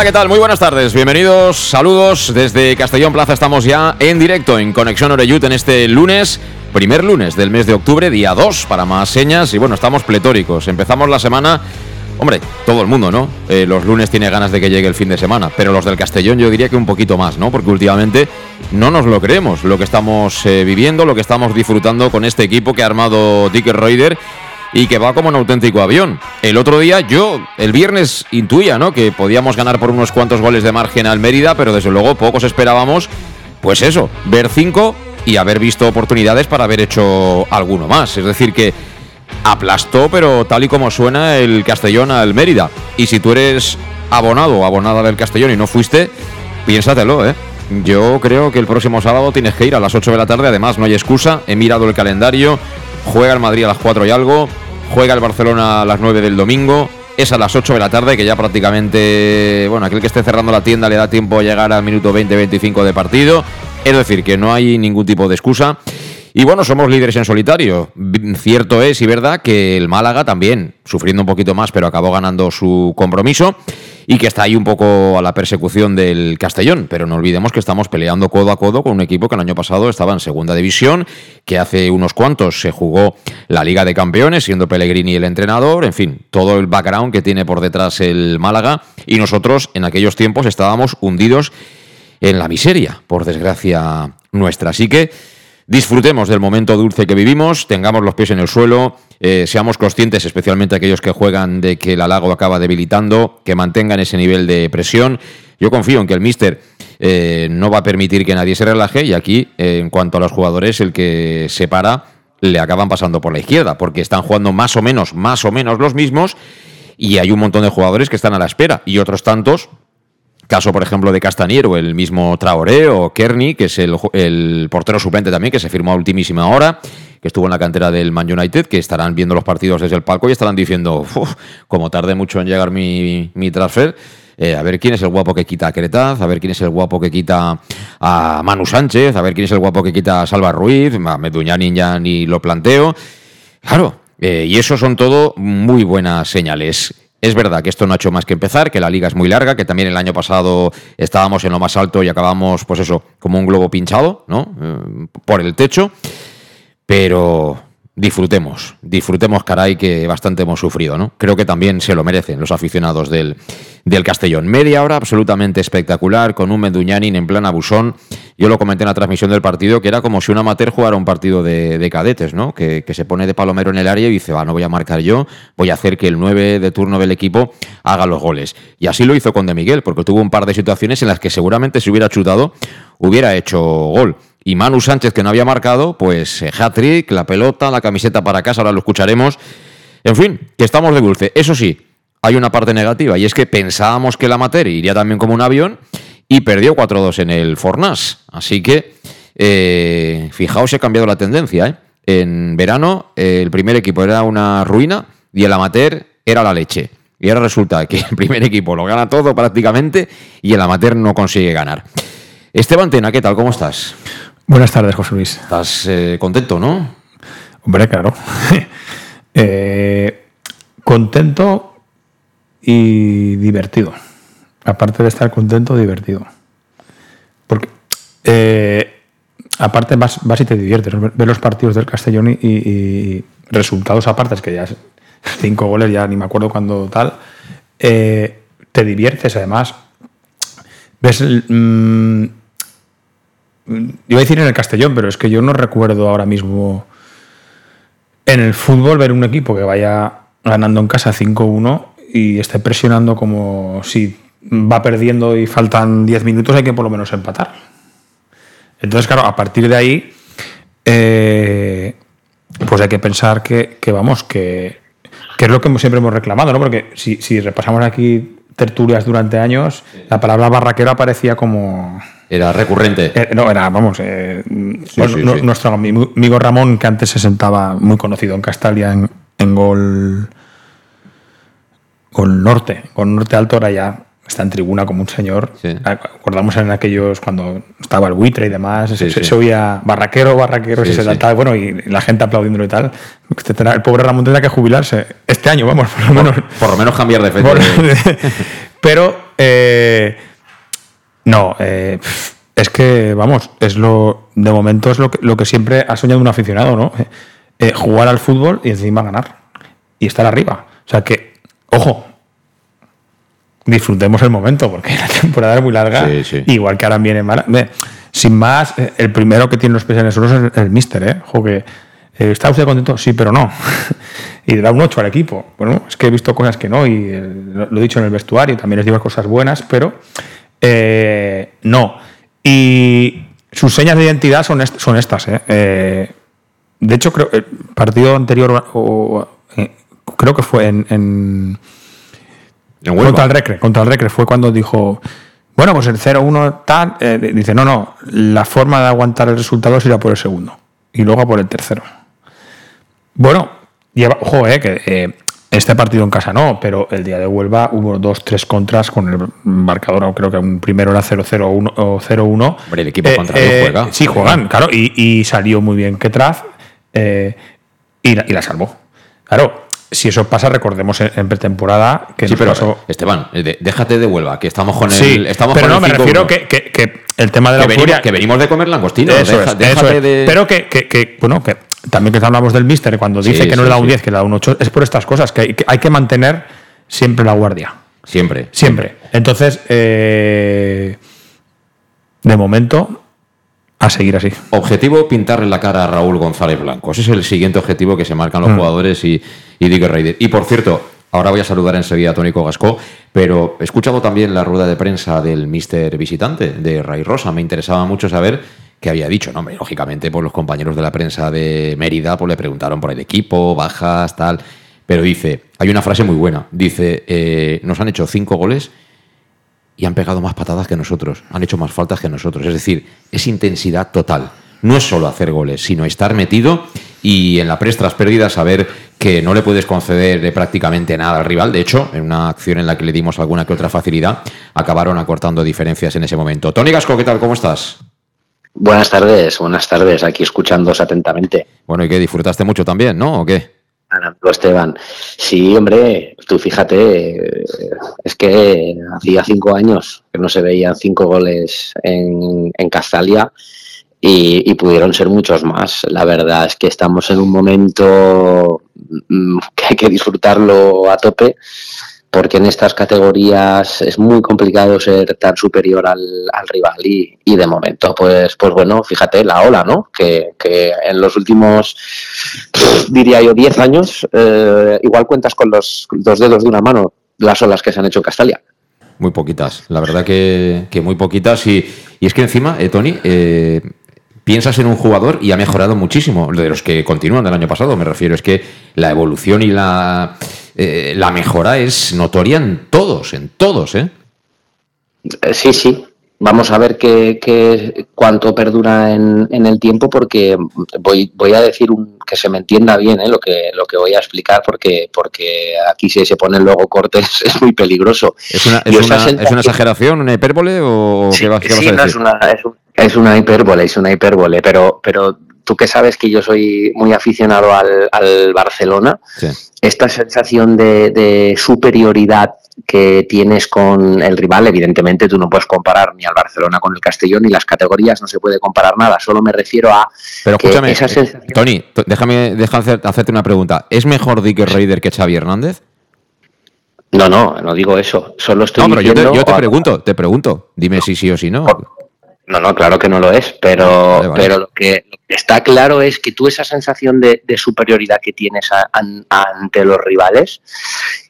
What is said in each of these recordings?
Hola, ¿qué tal? Muy buenas tardes. Bienvenidos, saludos desde Castellón Plaza. Estamos ya en directo en Conexión Oreyut en este lunes, primer lunes del mes de octubre, día 2 para más señas. Y bueno, estamos pletóricos. Empezamos la semana. Hombre, todo el mundo, ¿no? Eh, los lunes tiene ganas de que llegue el fin de semana, pero los del Castellón yo diría que un poquito más, ¿no? Porque últimamente no nos lo creemos lo que estamos eh, viviendo, lo que estamos disfrutando con este equipo que ha armado Dick Reuter y que va como un auténtico avión. El otro día yo, el viernes, intuía, ¿no? Que podíamos ganar por unos cuantos goles de margen al Mérida, pero desde luego pocos esperábamos, pues eso, ver cinco y haber visto oportunidades para haber hecho alguno más. Es decir, que aplastó, pero tal y como suena el Castellón al Mérida. Y si tú eres abonado o abonada del Castellón y no fuiste, piénsatelo, ¿eh? Yo creo que el próximo sábado tienes que ir a las 8 de la tarde, además no hay excusa, he mirado el calendario, juega el Madrid a las 4 y algo, juega el Barcelona a las 9 del domingo, es a las 8 de la tarde, que ya prácticamente, bueno, aquel que esté cerrando la tienda le da tiempo a llegar al minuto 20-25 de partido, es decir, que no hay ningún tipo de excusa. Y bueno, somos líderes en solitario. Cierto es y verdad que el Málaga también, sufriendo un poquito más, pero acabó ganando su compromiso y que está ahí un poco a la persecución del Castellón. Pero no olvidemos que estamos peleando codo a codo con un equipo que el año pasado estaba en segunda división, que hace unos cuantos se jugó la Liga de Campeones, siendo Pellegrini el entrenador, en fin, todo el background que tiene por detrás el Málaga. Y nosotros en aquellos tiempos estábamos hundidos en la miseria, por desgracia nuestra. Así que disfrutemos del momento dulce que vivimos, tengamos los pies en el suelo, eh, seamos conscientes, especialmente aquellos que juegan, de que el halago acaba debilitando, que mantengan ese nivel de presión. Yo confío en que el míster eh, no va a permitir que nadie se relaje y aquí, en cuanto a los jugadores, el que se para le acaban pasando por la izquierda, porque están jugando más o menos, más o menos los mismos y hay un montón de jugadores que están a la espera y otros tantos Caso, por ejemplo, de Castaniero, el mismo Traoré o Kearney, que es el, portero suplente también, que se firmó a ultimísima hora, que estuvo en la cantera del Man United, que estarán viendo los partidos desde el palco y estarán diciendo, como tarde mucho en llegar mi, mi transfer, eh, a ver quién es el guapo que quita a Cretaz, a ver quién es el guapo que quita a Manu Sánchez, a ver quién es el guapo que quita a Salva Ruiz, a Meduñani ya ni lo planteo. Claro, eh, y eso son todo muy buenas señales. Es verdad que esto no ha hecho más que empezar, que la liga es muy larga, que también el año pasado estábamos en lo más alto y acabamos, pues eso, como un globo pinchado, ¿no? Eh, por el techo. Pero disfrutemos, disfrutemos, caray, que bastante hemos sufrido, ¿no? Creo que también se lo merecen los aficionados del, del Castellón. Media hora absolutamente espectacular, con un Meduñanin en plan abusón. Yo lo comenté en la transmisión del partido, que era como si un amateur jugara un partido de, cadetes, ¿no? Que, se pone de palomero en el área y dice, va, no voy a marcar yo, voy a hacer que el 9 de turno del equipo haga los goles. Y así lo hizo con De Miguel, porque tuvo un par de situaciones en las que seguramente si hubiera chutado, hubiera hecho gol. Y Manu Sánchez, que no había marcado, pues eh, hat-trick, la pelota, la camiseta para casa, ahora lo escucharemos. En fin, que estamos de dulce. Eso sí, hay una parte negativa y es que pensábamos que la materia iría también como un avión y perdió 4-2 en el Fornas. Así que, eh, fijaos, he cambiado la tendencia. ¿eh? En verano el primer equipo era una ruina y el amateur era la leche. Y ahora resulta que el primer equipo lo gana todo prácticamente y el amateur no consigue ganar. Esteban Tena, ¿qué tal? ¿Cómo estás? Buenas tardes, José Luis. Estás eh, contento, ¿no? Hombre, claro. Eh, contento y divertido. Aparte de estar contento, divertido. Porque, eh, aparte, vas, vas, y te diviertes. Ver los partidos del Castellón y, resultados aparte, es que ya cinco goles, ya ni me acuerdo cuándo tal. te diviertes además. Ves el, mm, iba a decir en el Castellón, pero es que yo no recuerdo ahora mismo en el fútbol ver un equipo que vaya ganando en casa 5-1 y esté presionando como si va perdiendo y faltan 10 minutos, hay que por lo menos empatar. Entonces, claro, a partir de ahí, eh, pues hay que pensar que, que vamos, que, que, es lo que siempre hemos reclamado, ¿no? Porque si, si repasamos aquí tertulias durante años, la palabra barraquero aparecía como... Era recurrente. Eh, no, era, vamos, eh, bueno, sí, no- sí. nuestro amigo Ramón, que antes se sentaba muy conocido en Castalia, en, en Gol, Gol Norte. Gol Norte Alto ahora ya está en tribuna como un señor. Sí. Acordamos en aquellos cuando estaba el buitre y demás, se, se- oía barraquero, barraquero, y se sí. saltaba, bueno, y la gente aplaudiéndolo y tal. El pobre Ramón tendrá que jubilarse este año, vamos, por lo menos. Por lo menos cambiar de fecha. Por- Pero, eh, no, eh, es que, vamos, es lo de momento es lo que, lo que siempre ha soñado un aficionado, ¿no? Eh, eh, jugar al fútbol y encima ganar. Y estar arriba. O sea que, ojo, disfrutemos el momento, porque la temporada es muy larga. Sí, sí. Igual que ahora viene mala. Sin más, el primero que tiene los pies en el suelo es el, mister, ¿eh? Ojo que. ¿Está usted contento? Sí, pero no. y le da un 8 al equipo. Bueno, es que he visto cosas que no, y lo, lo he dicho en el vestuario, también les digo cosas buenas, pero eh, no. Y sus señas de identidad son, est- son estas. ¿eh? Eh, de hecho, creo el partido anterior, o, creo que fue en- en, En Huelva. contra el Recre, contra el Recre fue cuando dijo, bueno, pues el 0-1 tal, dice, no, no, la forma de aguantar el resultado es ir a por el segundo y luego a por el tercero. Bueno, lleva, ojo, eh, que este partido en casa no, pero el día de Huelva hubo dos, tres contras con el marcador, creo que un primero era 0-0 o uno- o 0-1. Hombre, el equipo contrario juega. Sí, juegan, claro, y, y salió muy bien Ketraz eh, y, la, y la salvó. Claro, si eso pasa, recordemos en, pretemporada que Sí, nos pero pasó- Esteban, eh, déjate de Huelva, que estamos con el. Sí, estamos pero con no, el me 5-1. refiero que, que- que el tema de la que, venimos, que venimos de comer langostino. Eso deja- es, déjate de. Pero que, bueno, que también que hablamos del míster, cuando Sí, dice que no sí, le da un sí. 10, que le da un 8, es por estas cosas, que hay que, mantener siempre la guardia. Siempre. Siempre. Entonces, eh, de momento, a seguir así. Objetivo: pintarle la cara a Raúl González Blanco. Ese es el siguiente objetivo que se marcan Mm. los jugadores y, y Digger Raider. Y por cierto, ahora voy a saludar enseguida a Tónico Gascó, pero he escuchado también la rueda de prensa del mister visitante, de Ray Rosa. Me interesaba mucho saber qué había dicho. No, lógicamente, pues los compañeros de la prensa de Mérida pues, le preguntaron por el equipo, bajas, tal. Pero dice, hay una frase muy buena. Dice, eh, nos han hecho cinco goles y han pegado más patadas que nosotros, han hecho más faltas que nosotros. Es decir, es intensidad total. No es solo hacer goles, sino estar metido y en la pres tras pérdida saber que no le puedes conceder de prácticamente nada al rival. De hecho, en una acción en la que le dimos alguna que otra facilidad, acabaron acortando diferencias en ese momento. Tony Gasco, ¿qué tal? ¿Cómo estás? Buenas tardes, buenas tardes, aquí escuchándos atentamente. Bueno, y que disfrutaste mucho también, ¿no? ¿O qué? Esteban. Sí, hombre, tú fíjate, es que hacía cinco años que no se veían cinco goles en, en Castalia y, y pudieron ser muchos más. La verdad es que estamos en un momento mm, que hay que disfrutarlo a tope porque en estas categorías es muy complicado ser tan superior al, al rival y, y de momento, pues, pues bueno, fíjate la ola, ¿no? Que, que en los últimos, diría yo, 10 años, eh, igual cuentas con los dos dedos de una mano las olas que se han hecho en Castalia. Muy poquitas, la verdad que, que muy poquitas. Y, y es que encima, eh, Tony, eh, piensas en un jugador y ha mejorado muchísimo, de los que continúan del año pasado, me refiero. Es que la evolución y la, eh, la mejora es notoria en todos, en todos, ¿eh? Eh, Sí, sí. Vamos a ver qué, qué- cuánto perdura en, en el tiempo, porque voy, voy a decir un, que se me entienda bien ¿eh? lo, que, lo que voy a explicar, porque, porque aquí si se ponen luego cortes es muy peligroso. ¿Es una, es una, es sensación- una exageración, una hipérbole o Sí, qué, vas, qué vas sí, a no, es, una, es, un- es una hipérbole, es una hipérbole, pero, pero tú que sabes que yo soy muy aficionado al, al Barcelona, Sí. esta sensación de, de superioridad que tienes con el rival, evidentemente tú no puedes comparar ni al Barcelona con el Castellón, ni las categorías, no se puede comparar nada, solo me refiero a Pero que escúchame, esa eh, sensación- Tony, déjame, déjame hacer- hacerte una pregunta. ¿Es mejor Dicker Raider que Xavi Hernández? No, no, no digo eso. Solo estoy no, pero yo diciendo... te, yo te pregunto, te pregunto. Dime si sí o si no. No, no, claro que no lo es, pero, Vale, vale. pero lo, que, lo que está claro es que tú esa sensación de, de superioridad que tienes a- ante los rivales,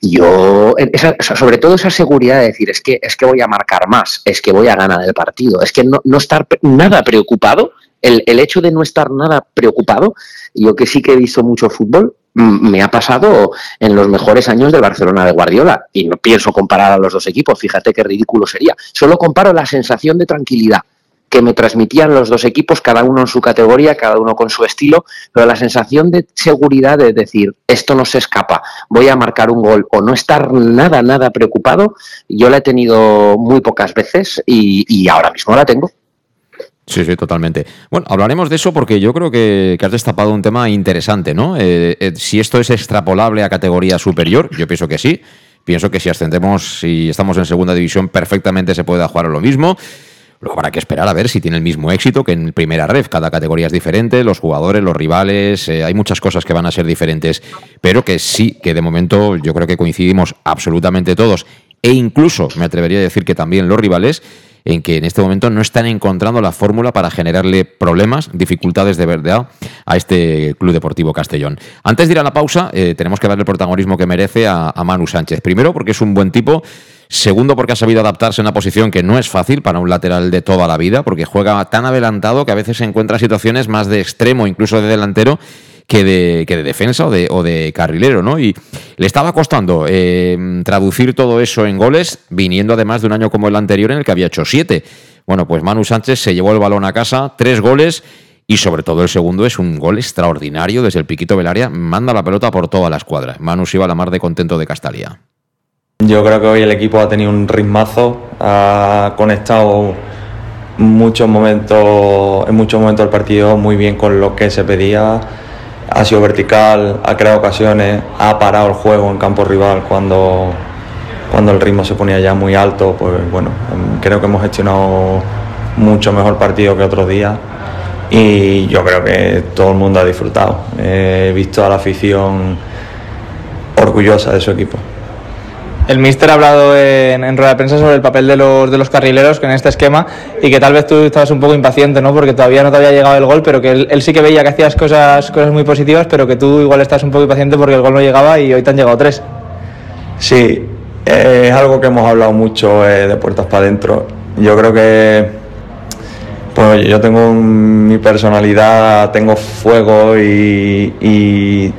yo, esa- sobre todo esa seguridad de decir, es que, es que voy a marcar más, es que voy a ganar el partido, es que no, no estar nada preocupado, el, el hecho de no estar nada preocupado, yo que sí que he visto mucho fútbol, me ha pasado en los mejores años del Barcelona de Guardiola y no pienso comparar a los dos equipos, fíjate qué ridículo sería, solo comparo la sensación de tranquilidad que me transmitían los dos equipos, cada uno en su categoría, cada uno con su estilo, pero la sensación de seguridad de decir, esto no se escapa, voy a marcar un gol o no estar nada, nada preocupado, yo la he tenido muy pocas veces y, y ahora mismo la tengo. Sí, sí, totalmente. Bueno, hablaremos de eso porque yo creo que, que has destapado un tema interesante, ¿no? Eh, eh, si esto es extrapolable a categoría superior, yo pienso que sí. Pienso que si ascendemos y estamos en segunda división, perfectamente se puede jugar a lo mismo. Luego habrá que esperar a ver si tiene el mismo éxito que en primera ref. Cada categoría es diferente, los jugadores, los rivales, eh, hay muchas cosas que van a ser diferentes, pero que sí, que de momento yo creo que coincidimos absolutamente todos, e incluso me atrevería a decir que también los rivales, en que en este momento no están encontrando la fórmula para generarle problemas, dificultades de verdad a este Club Deportivo Castellón. Antes de ir a la pausa, eh, tenemos que darle el protagonismo que merece a, a Manu Sánchez. Primero, porque es un buen tipo. Segundo, porque ha sabido adaptarse a una posición que no es fácil para un lateral de toda la vida, porque juega tan adelantado que a veces se encuentra en situaciones más de extremo, incluso de delantero, que de, defensa o de, carrilero, ¿no? Y le estaba costando eh, traducir todo eso en goles, viniendo además de un año como el anterior en el que había hecho siete. Bueno, pues Manu Sánchez se llevó el balón a casa, tres goles. Y sobre todo el segundo es un gol extraordinario desde el piquito del área, manda la pelota por toda la escuadra. Manu se iba a la mar de contento de Castalia. Yo creo que hoy el equipo ha tenido un ritmazo, ha conectado muchos momentos, en muchos momentos del partido muy bien con lo que se pedía. Ha sido vertical, ha creado ocasiones, ha parado el juego en campo rival cuando, cuando el ritmo se ponía ya muy alto. Pues bueno, creo que hemos gestionado mucho mejor partido que otros días y yo creo que todo el mundo ha disfrutado. He visto a la afición orgullosa de su equipo. El míster ha hablado en, rueda de prensa sobre el papel de los, de los carrileros en este esquema y que tal vez tú estabas un poco impaciente, ¿no? Porque todavía no te había llegado el gol, pero que él, sí que veía que hacías cosas, cosas muy positivas, pero que tú igual estás un poco impaciente porque el gol no llegaba y hoy te han llegado tres. Sí, es algo que hemos hablado mucho eh, de puertas para adentro. Yo creo que pues yo tengo mi personalidad, tengo fuego y-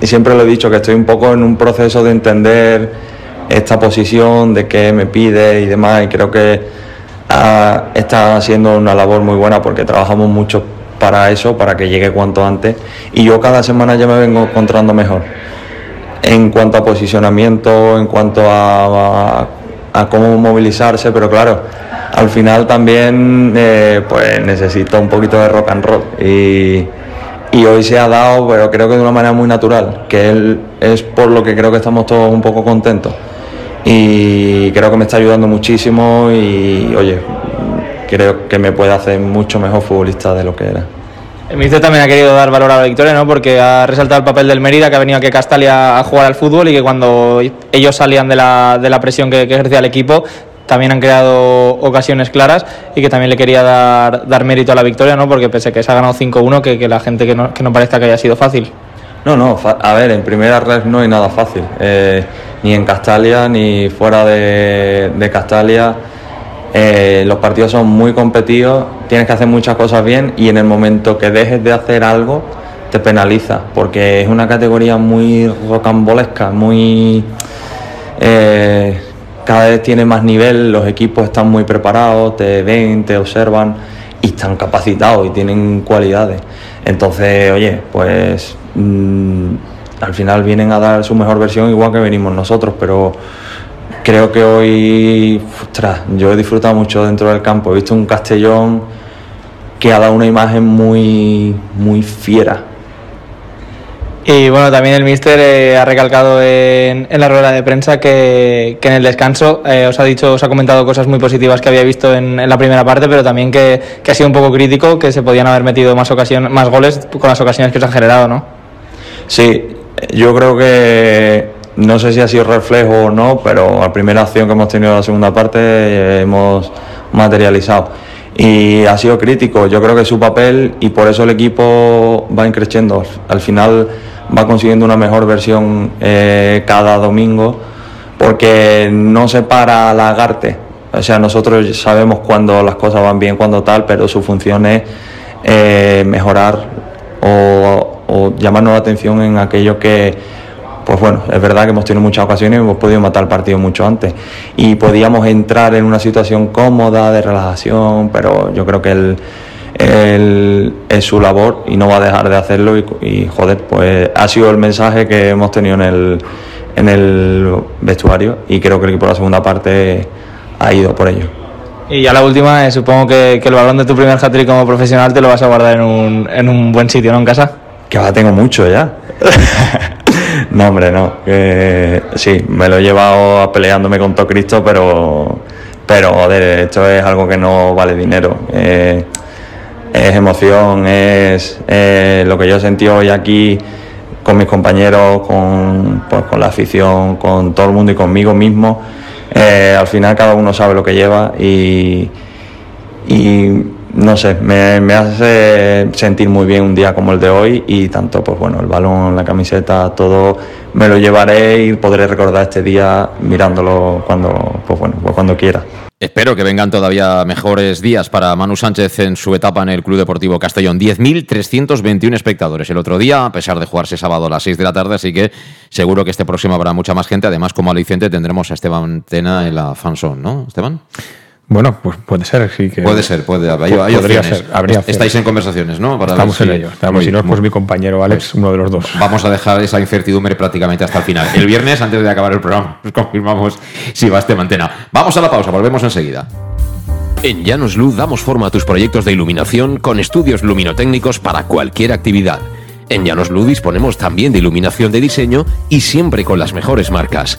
y siempre lo he dicho que estoy un poco en un proceso de entender esta posición, de qué me pide y demás. Y creo que ah, está haciendo una labor muy buena porque trabajamos mucho para eso, para que llegue cuanto antes. Y yo cada semana ya me vengo encontrando mejor en cuanto a posicionamiento, en cuanto a, a- cómo movilizarse, pero claro, al final también eh, pues necesito un poquito de rock and roll y, y hoy se ha dado, pero creo que de una manera muy natural, que él es por lo que creo que estamos todos un poco contentos y creo que me está ayudando muchísimo y oye, creo que me puede hacer mucho mejor futbolista de lo que era. El míster también ha querido dar valor a la victoria, ¿no? Porque ha resaltado el papel del Mérida, que ha venido aquí a Castalia a jugar al fútbol y que cuando ellos salían de la, de la presión que ejercía el equipo, también han creado ocasiones claras y que también le quería dar, dar mérito a la victoria, ¿no? Porque pese a que se ha ganado 5-1, que, la gente que no, que no parezca que haya sido fácil. No, no, a ver, en primera red no hay nada fácil, eh, ni en Castalia ni fuera de, de Castalia. Eh, los partidos son muy competidos, tienes que hacer muchas cosas bien y en el momento que dejes de hacer algo te penaliza, porque es una categoría muy rocambolesca, muy... eh, cada vez tiene más nivel, los equipos están muy preparados, te ven, te observan y están capacitados y tienen cualidades. Entonces, oye, pues mm, al final vienen a dar su mejor versión igual que venimos nosotros, pero creo que hoy, ostras, yo he disfrutado mucho dentro del campo, he visto un Castellón que ha dado una imagen muy, muy fiera. Y bueno, también el míster eh, ha recalcado en, la rueda de prensa que, en el descanso eh, os ha dicho, os ha comentado cosas muy positivas que había visto en, la primera parte, pero también que, ha sido un poco crítico, que se podían haber metido más ocasiones, más goles con las ocasiones que os han generado, ¿no? Sí, yo creo que no sé si ha sido reflejo o no, pero la primera acción que hemos tenido en la segunda parte eh, hemos materializado. Y ha sido crítico, yo creo que su papel y por eso el equipo va increciendo. Al final va consiguiendo una mejor versión eh, cada domingo porque no se para lagarte. O sea, nosotros sabemos cuando las cosas van bien, cuando tal, pero su función es eh, mejorar o, o llamarnos la atención en aquello que, pues bueno, es verdad que hemos tenido muchas ocasiones y hemos podido matar el partido mucho antes. Y podíamos entrar en una situación cómoda, de relajación, pero yo creo que él, él es su labor y no va a dejar de hacerlo. Y, y, joder, pues ha sido el mensaje que hemos tenido en el, en el vestuario y creo que el equipo de la segunda parte ha ido por ello. Y ya la última, eh, supongo que, que, el balón de tu primer hat como profesional te lo vas a guardar en un, en un buen sitio, ¿no? En casa. Que ahora tengo mucho ya. no, hombre, no. Que, sí, me lo he llevado peleándome con todo Cristo, pero, pero joder, esto es algo que no vale dinero. Eh, es emoción, es eh, lo que yo sentido hoy aquí con mis compañeros, con, pues, con la afición, con todo el mundo y conmigo mismo. Eh, al final cada uno sabe lo que lleva y, y no sé, me, me, hace sentir muy bien un día como el de hoy y tanto, pues bueno, el balón, la camiseta, todo me lo llevaré y podré recordar este día mirándolo cuando, pues bueno, pues cuando quiera. Espero que vengan todavía mejores días para Manu Sánchez en su etapa en el Club Deportivo Castellón. 10.321 espectadores el otro día, a pesar de jugarse sábado a las 6 de la tarde, así que seguro que este próximo habrá mucha más gente. Además, como aliciente tendremos a Esteban Tena en la fanzone, ¿no, Esteban? Bueno, pues puede ser, sí que. Puede ser, puede. Hay, hay podría opciones. ser, habría Estáis en conversaciones, ¿no? Para Estamos en si... ello. Estamos, si no, pues mi compañero Alex, uno de los dos. Vamos a dejar esa incertidumbre prácticamente hasta el final. El viernes, antes de acabar el programa, confirmamos si va este mantena. Vamos a la pausa, volvemos enseguida. En Llanos Luz damos forma a tus proyectos de iluminación con estudios luminotécnicos para cualquier actividad. En Llanos Luz disponemos también de iluminación de diseño y siempre con las mejores marcas.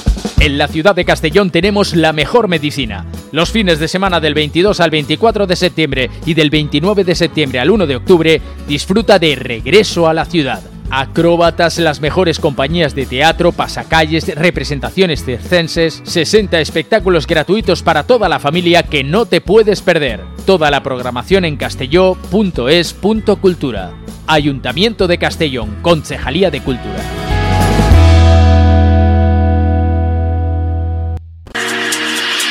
En la ciudad de Castellón tenemos la mejor medicina. Los fines de semana del 22 al 24 de septiembre y del 29 de septiembre al 1 de octubre, disfruta de Regreso a la Ciudad. Acróbatas, las mejores compañías de teatro, pasacalles, representaciones circenses, 60 espectáculos gratuitos para toda la familia que no te puedes perder. Toda la programación en castelló.es.cultura. Ayuntamiento de Castellón, Concejalía de Cultura.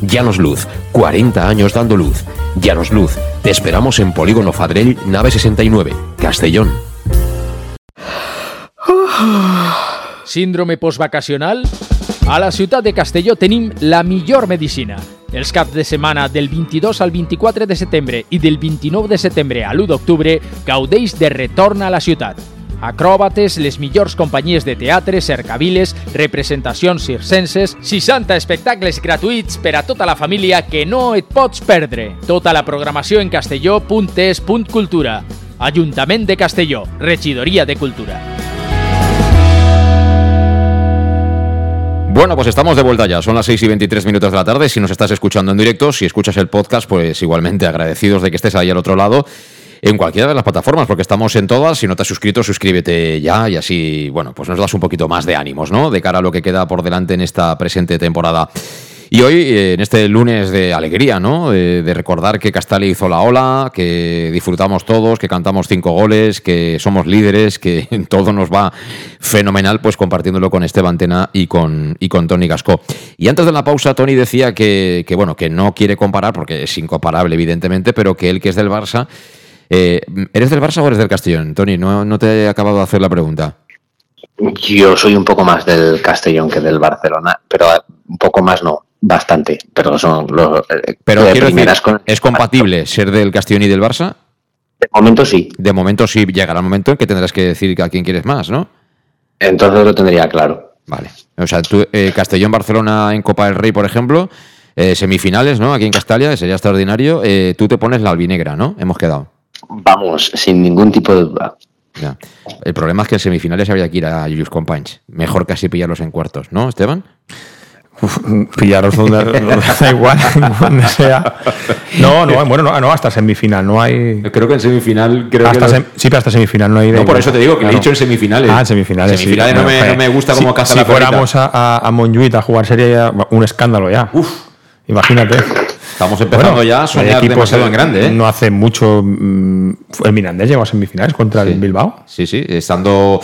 Llanos Luz, 40 años dando luz. Llanos Luz, te esperamos en Polígono Fadrell, nave 69, Castellón. Síndrome postvacacional? A la ciutat de Castelló tenim la millor medicina. Els caps de setmana del 22 al 24 de setembre i del 29 de setembre a l'1 d'octubre gaudeix de retorn a la ciutat. Acròbates, les millors companyies de teatre, cercaviles, representacions circenses, 60 espectacles gratuïts per a tota la família que no et pots perdre. Tota la programació en castelló.es.cultura. Ajuntament de Castelló, Regidoria de Cultura. Bueno, pues estamos de vuelta ya. Son las 6 y 23 minutos de la tarde. Si nos estás escuchando en directo, si escuchas el podcast, pues igualmente agradecidos de que estés ahí al otro lado en cualquiera de las plataformas, porque estamos en todas. Si no te has suscrito, suscríbete ya y así, bueno, pues nos das un poquito más de ánimos, ¿no? De cara a lo que queda por delante en esta presente temporada. Y hoy, eh, en este lunes de alegría, ¿no? Eh, de recordar que Castali hizo la ola, que disfrutamos todos, que cantamos cinco goles, que somos líderes, que todo nos va fenomenal, pues compartiéndolo con Esteban Tena y con, y con Tony Gascó. Y antes de la pausa, Tony decía que, que, bueno, que no quiere comparar, porque es incomparable, evidentemente, pero que él, que es del Barça. Eh, ¿Eres del Barça o eres del Castellón, Tony? No, no te he acabado de hacer la pregunta. Yo soy un poco más del Castellón que del Barcelona, pero un poco más no, bastante. Pero son los. eh, Pero de quiero decir, primeras con- ¿es compatible ser del Castellón y del Barça? De momento sí. De momento sí, llegará el momento en que tendrás que decir a quién quieres más, ¿no? Entonces lo tendría claro. Vale. O sea, tú, eh, Castellón-Barcelona en Copa del Rey, por ejemplo, eh, semifinales, ¿no? Aquí en Castalia, sería extraordinario. Eh, tú te pones la albinegra, ¿no? Hemos quedado. Vamos, sin ningún tipo de duda. Ya. El problema es que en semifinales habría que ir a Julius Companys. Mejor casi pillarlos en cuartos, ¿no, Esteban? Uf, pillaros donde, da igual, donde sea. No, no, bueno, no, no, hasta semifinal, no hay. Creo que en semifinal creo Hasta que sem- sí, pero hasta semifinal no hay. No, por igual. eso te digo que le he dicho en semifinales. Ah, en semifinales. Semifinales sí. no me- no me gusta cómo si, caza si fuéramos a, a, a Montjuïc a jugar sería ya un escándalo ya. Uf. Imagínate. Estamos empezando ya a soñar demasiado en grande, ¿eh? No hace mucho. mm, El Mirandés llegó a semifinales contra el Bilbao. Sí, sí, estando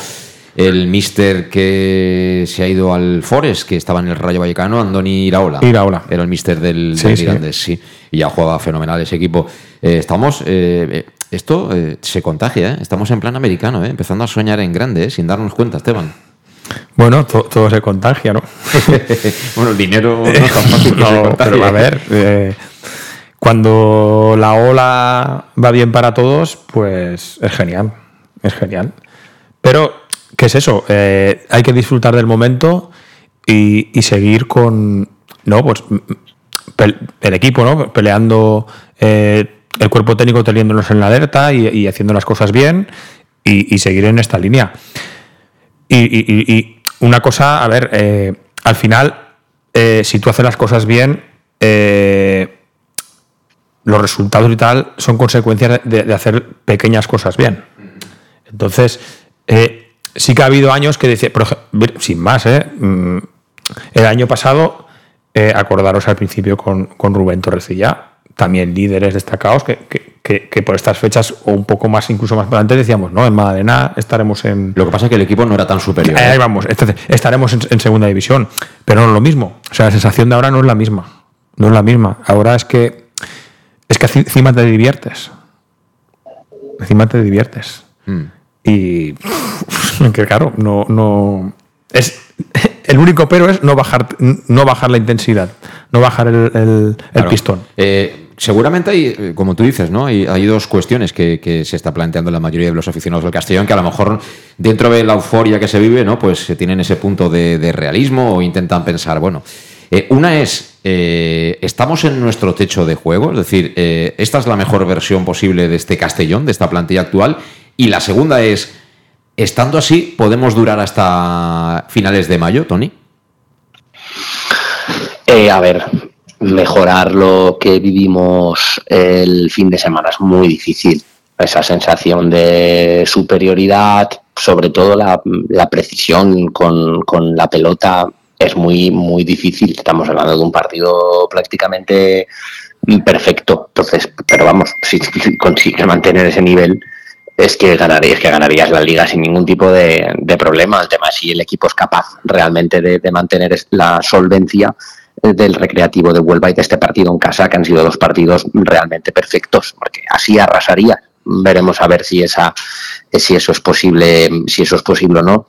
el mister que se ha ido al Forest, que estaba en el Rayo Vallecano, Andoni Iraola. Iraola. Era el mister del, Sí, del sí. Mirandés, sí. Y ya jugaba fenomenal ese equipo. Eh, estamos. eh, eh, esto eh, se contagia, ¿eh? Estamos en plan americano, ¿eh? Empezando a soñar en grande, ¿eh? Sin darnos cuenta, Esteban. Bueno, to- todo se contagia, ¿no? bueno, el dinero no es tan fácil que se No, contagie. pero a ver, eh, cuando la ola va bien para todos, pues es genial, es genial. Pero, ¿qué es eso? Eh, hay que disfrutar del momento y, y seguir con, no, pues el equipo, ¿no? Peleando eh, el cuerpo técnico teniéndonos en la alerta y, y haciendo las cosas bien y, y seguir en esta línea. Y, una cosa, a ver, eh, al final, eh, si tú haces las cosas bien, eh, los resultados y tal son consecuencias de, hacer pequeñas cosas bien. Entonces, sí que ha habido años que decía, por ejemplo, sin más. Mm, el año pasado, acordaros al principio con, con Rubén Torrecilla, también líderes destacados, que, que- que- que por estas fechas o un poco más, incluso más adelante, decíamos, no, en Madalena estaremos en... Lo que pasa es que el equipo no era tan superior. Ahí ¿eh? vamos, estaremos en, en segunda división, pero no es lo mismo. O sea, la sensación de ahora no es la misma. No es la misma. Ahora es que es que enci- encima te diviertes. Encima te diviertes. Mm. Y que claro, no, no. Es, el único pero es no bajar, no bajar la intensidad, no bajar el, el- el Claro. pistón. Eh, seguramente hay, eh, como tú dices, ¿no? Hay, hay dos cuestiones que, se está planteando la mayoría de los aficionados del Castellón, que a lo mejor dentro de la euforia que se vive, ¿no? Pues tienen ese punto de, realismo o intentan pensar, bueno. eh, una es, eh, ¿estamos en nuestro techo de juego? Es decir, ¿esta es la mejor versión posible de este Castellón, de esta plantilla actual? Y la segunda es, estando así, ¿podemos durar hasta finales de mayo, Tony? A ver, mejorar lo que vivimos el fin de semana es muy difícil. Esa sensación de superioridad, sobre todo la, la precisión con, con la pelota, es muy, muy difícil. Estamos hablando de un partido prácticamente perfecto. Entonces, pero vamos, si consigues mantener ese nivel, es que ganarías, que ganarías la liga sin ningún tipo de, de problema. El tema es si el equipo es capaz realmente de, de mantener la solvencia del recreativo de Huelva y de este partido en casa, que han sido dos partidos realmente perfectos, porque así arrasaría. Veremos a ver si esa si eso es posible, si eso es posible o no.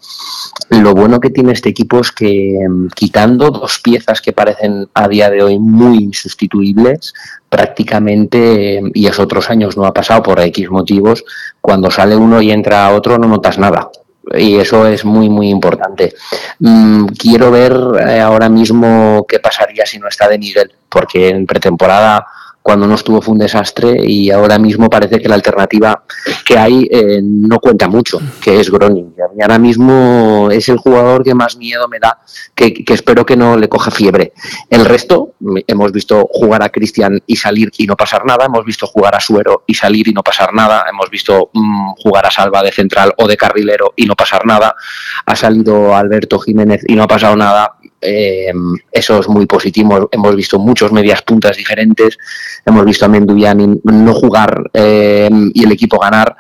Lo bueno que tiene este equipo es que mm, quitando dos piezas que parecen a día de hoy muy insustituibles, prácticamente, eh, y eso otros años no ha pasado por X motivos, cuando sale uno y entra otro no notas nada. Y eso es muy, muy importante. Mm, quiero ver eh, ahora mismo qué pasaría si no está de Miguel, porque en pretemporada cuando no estuvo fue un desastre y ahora mismo parece que la alternativa que hay eh, no cuenta mucho, que es Groning. Y ahora mismo es el jugador que más miedo me da, que, que espero que no le coja fiebre. El resto, mm, hemos visto jugar a Cristian y salir y no pasar nada, hemos visto jugar a Suero y salir y no pasar nada, hemos visto mm, jugar a Salva de central o de carrilero y no pasar nada, ha salido Alberto Jiménez y no ha pasado nada. Eh, eso es muy positivo. Hemos visto muchos medias puntas diferentes. Hemos visto a Menduyanin no jugar eh, y el equipo ganar.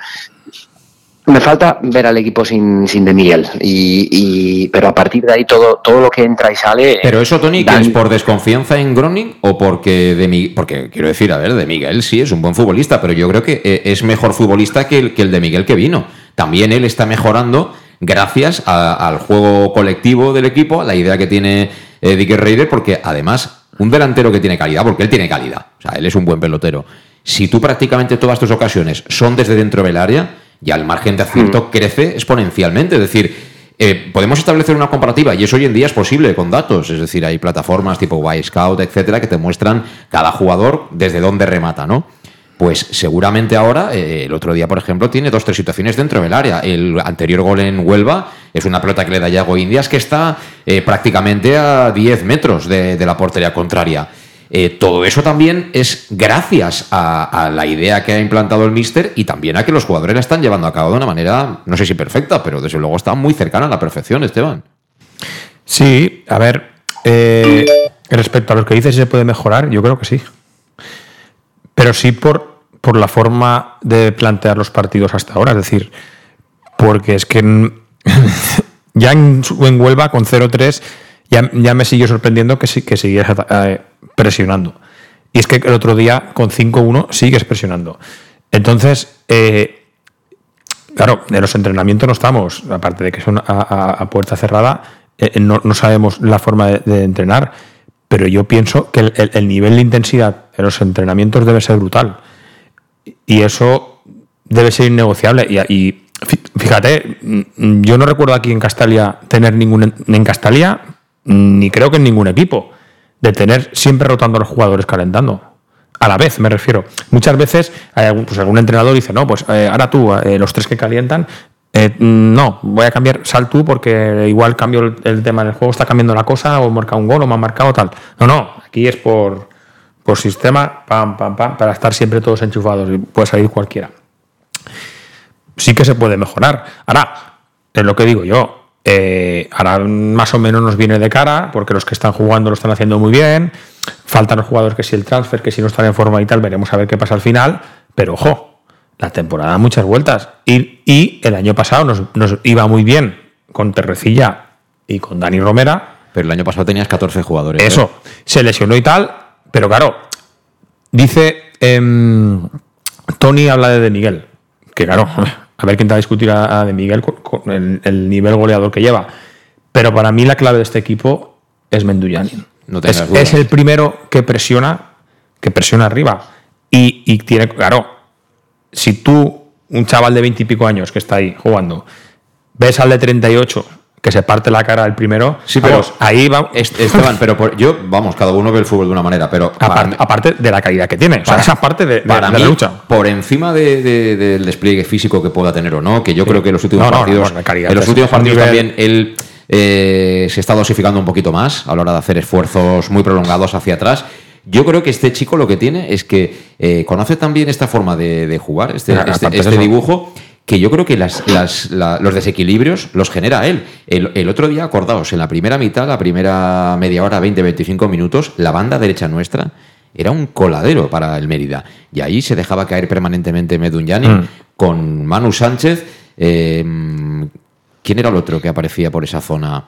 Me falta ver al equipo sin, sin De Miguel. Y, y- pero a partir de ahí todo, todo lo que entra y sale. Pero eso, Tony, ¿que dan- es por desconfianza en Groning o porque de Mi- porque quiero decir, a ver, de Miguel sí es un buen futbolista, pero yo creo que eh, es mejor futbolista que el, que el de Miguel que vino. También él está mejorando gracias a- al juego colectivo del equipo, a la idea que tiene eh, Dick Reyder, porque además un delantero que tiene calidad, porque él tiene calidad, o sea, él es un buen pelotero. Si tú prácticamente todas tus ocasiones son desde dentro del área, ya el margen de acierto crece exponencialmente. Es decir, eh, podemos establecer una comparativa y eso hoy en día es posible con datos. Es decir, hay plataformas tipo Y Scout, etcétera, que te muestran cada jugador desde dónde remata, ¿no? Pues seguramente ahora, eh, el otro día, por ejemplo, tiene dos tres situaciones dentro del área. El anterior gol en Huelva es una pelota que le da Yago Indias que está eh, prácticamente a 10 metros de, la portería contraria. Eh, todo eso también es gracias a, a la idea que ha implantado el Mister y también a que los jugadores la están llevando a cabo de una manera, no sé si perfecta, pero desde luego está muy cercana a la perfección, Esteban. Sí, a ver, respecto a lo que dices, se puede mejorar, yo creo que sí. Pero sí por, por la forma de plantear los partidos hasta ahora, es decir, porque es que ya en, en Huelva con 0-3 ya, ya me siguió sorprendiendo que, que siguieras ata- eh, presionando. Y es que el otro día con 5-1 sigues presionando. Entonces, eh, Claro, en los entrenamientos no estamos, aparte de que son a, puerta cerrada, eh, no, no sabemos la forma de, entrenar, pero yo pienso que el- el nivel de intensidad en los entrenamientos debe ser brutal. Y eso debe ser innegociable. Y, y fí- fíjate, mm, yo no recuerdo aquí en Castalia tener ningún, en Castalia, ni creo que en ningún equipo, de tener siempre rotando a los jugadores calentando. A la vez, me refiero. Muchas veces hay algún, pues algún entrenador dice, no, pues eh, ahora tú, eh, los tres que calientan, eh, no, voy a cambiar, sal tú porque igual cambio el, el tema del juego, está cambiando la cosa, o marca un gol, o me han marcado tal. No, no, aquí es por, por sistema, pam, pam, pam, para estar siempre todos enchufados y puede salir cualquiera. Sí que se puede mejorar. Ahora, es lo que digo yo, eh, ahora más o menos nos viene de cara, porque los que están jugando lo están haciendo muy bien. Faltan los jugadores que si el transfer, que si no están en forma y tal, veremos a ver qué pasa al final. Pero ojo, la temporada da muchas vueltas. Y, y el año pasado nos, nos iba muy bien con Terrecilla y con Dani Romera. Pero el año pasado tenías 14 jugadores. ¿eh? Eso, se lesionó y tal, pero claro, dice em, Tony habla de De Miguel, que claro, a ver quién te va a discutir a, a De Miguel con, con el, el nivel goleador que lleva. Pero para mí la clave de este equipo es Menduyanin. No es, es el primero que presiona, que presiona arriba. Y, y tiene, claro, si tú, un chaval de 20 y pico años que está ahí jugando, ves al de 38 que se parte la cara el primero, Sí, pero vamos, ahí va, Est- Esteban, pero por- yo, vamos, cada uno ve el fútbol de una manera, pero aparte, mí- aparte de la calidad que tiene. O sea, esa parte de, de- para de mí, la lucha. por encima de- de- del despliegue físico que pueda tener o no, que yo Sí. creo que en los últimos No, partidos, no, la calidad en los últimos partidos nivel- también él eh, se está dosificando un poquito más a la hora de hacer esfuerzos muy prolongados hacia atrás. Yo creo que este chico lo que tiene es que eh, conoce también esta forma de, de jugar, este, este, este dibujo, que yo creo que las, las- la- los desequilibrios los genera él. El, el otro día, acordaos, en la primera mitad, la primera media hora, 20-25 minutos, la banda derecha nuestra era un coladero para el Mérida. Y ahí se dejaba caer permanentemente Medunyani Mm. con Manu Sánchez. eh, ¿Quién era el otro que aparecía por esa zona?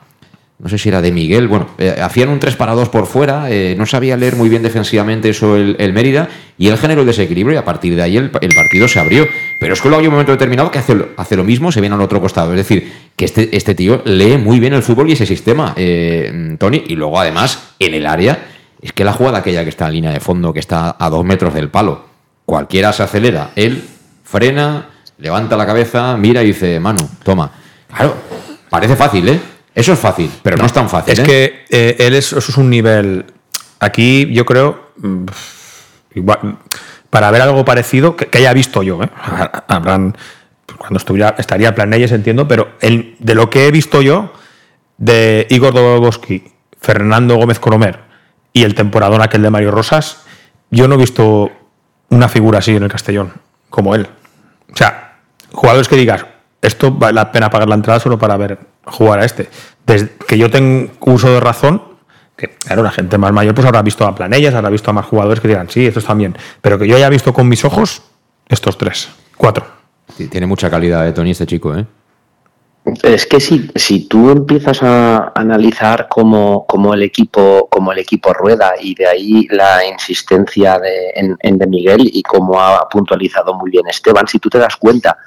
No sé si era de Miguel. Bueno, eh, hacían un 3 para 2 por fuera. eh, no sabía leer muy bien defensivamente eso el, Mérida. Y él generó el desequilibrio y a partir de ahí el, partido se abrió. Pero es que luego hay un momento determinado que hace, lo- mismo, se viene al otro costado. Es decir, que este, este tío lee muy bien el fútbol y ese sistema, eh, Tony. Y luego, además, en el área, es que la jugada aquella que está en línea de fondo, que está a dos metros del palo, cualquiera se acelera. Él frena, levanta la cabeza, mira y dice, Manu, toma. Claro, parece fácil, ¿eh? Eso es fácil, pero no, es tan fácil. Es ¿eh? que eh, él es, eso es un nivel. Aquí yo creo. mm, igual, para ver algo parecido que, que haya visto yo, ¿eh? Ha- Habrán. Cuando estuviera, estaría Planelles, entiendo, pero el, de lo que he visto yo, de Igor Dobowski, Fernando Gómez Colomer y el temporadón aquel de Mario Rosas, yo no he visto una figura así en el Castellón, como él. O sea, jugadores que digas, esto vale la pena pagar la entrada solo para ver jugar a este. Desde que yo tengo uso de razón, que claro, la gente más mayor pues habrá visto a Planellas, habrá visto a más jugadores que digan, sí, estos también. Pero que yo haya visto con mis ojos, estos tres, cuatro. Sí, Tiene mucha calidad, ¿eh, Tony, este chico, ¿eh? Es que si, si tú empiezas a analizar cómo, cómo el equipo, cómo el equipo rueda y de ahí la insistencia de, en, en De Miguel y cómo ha puntualizado muy bien Esteban, si tú te das cuenta,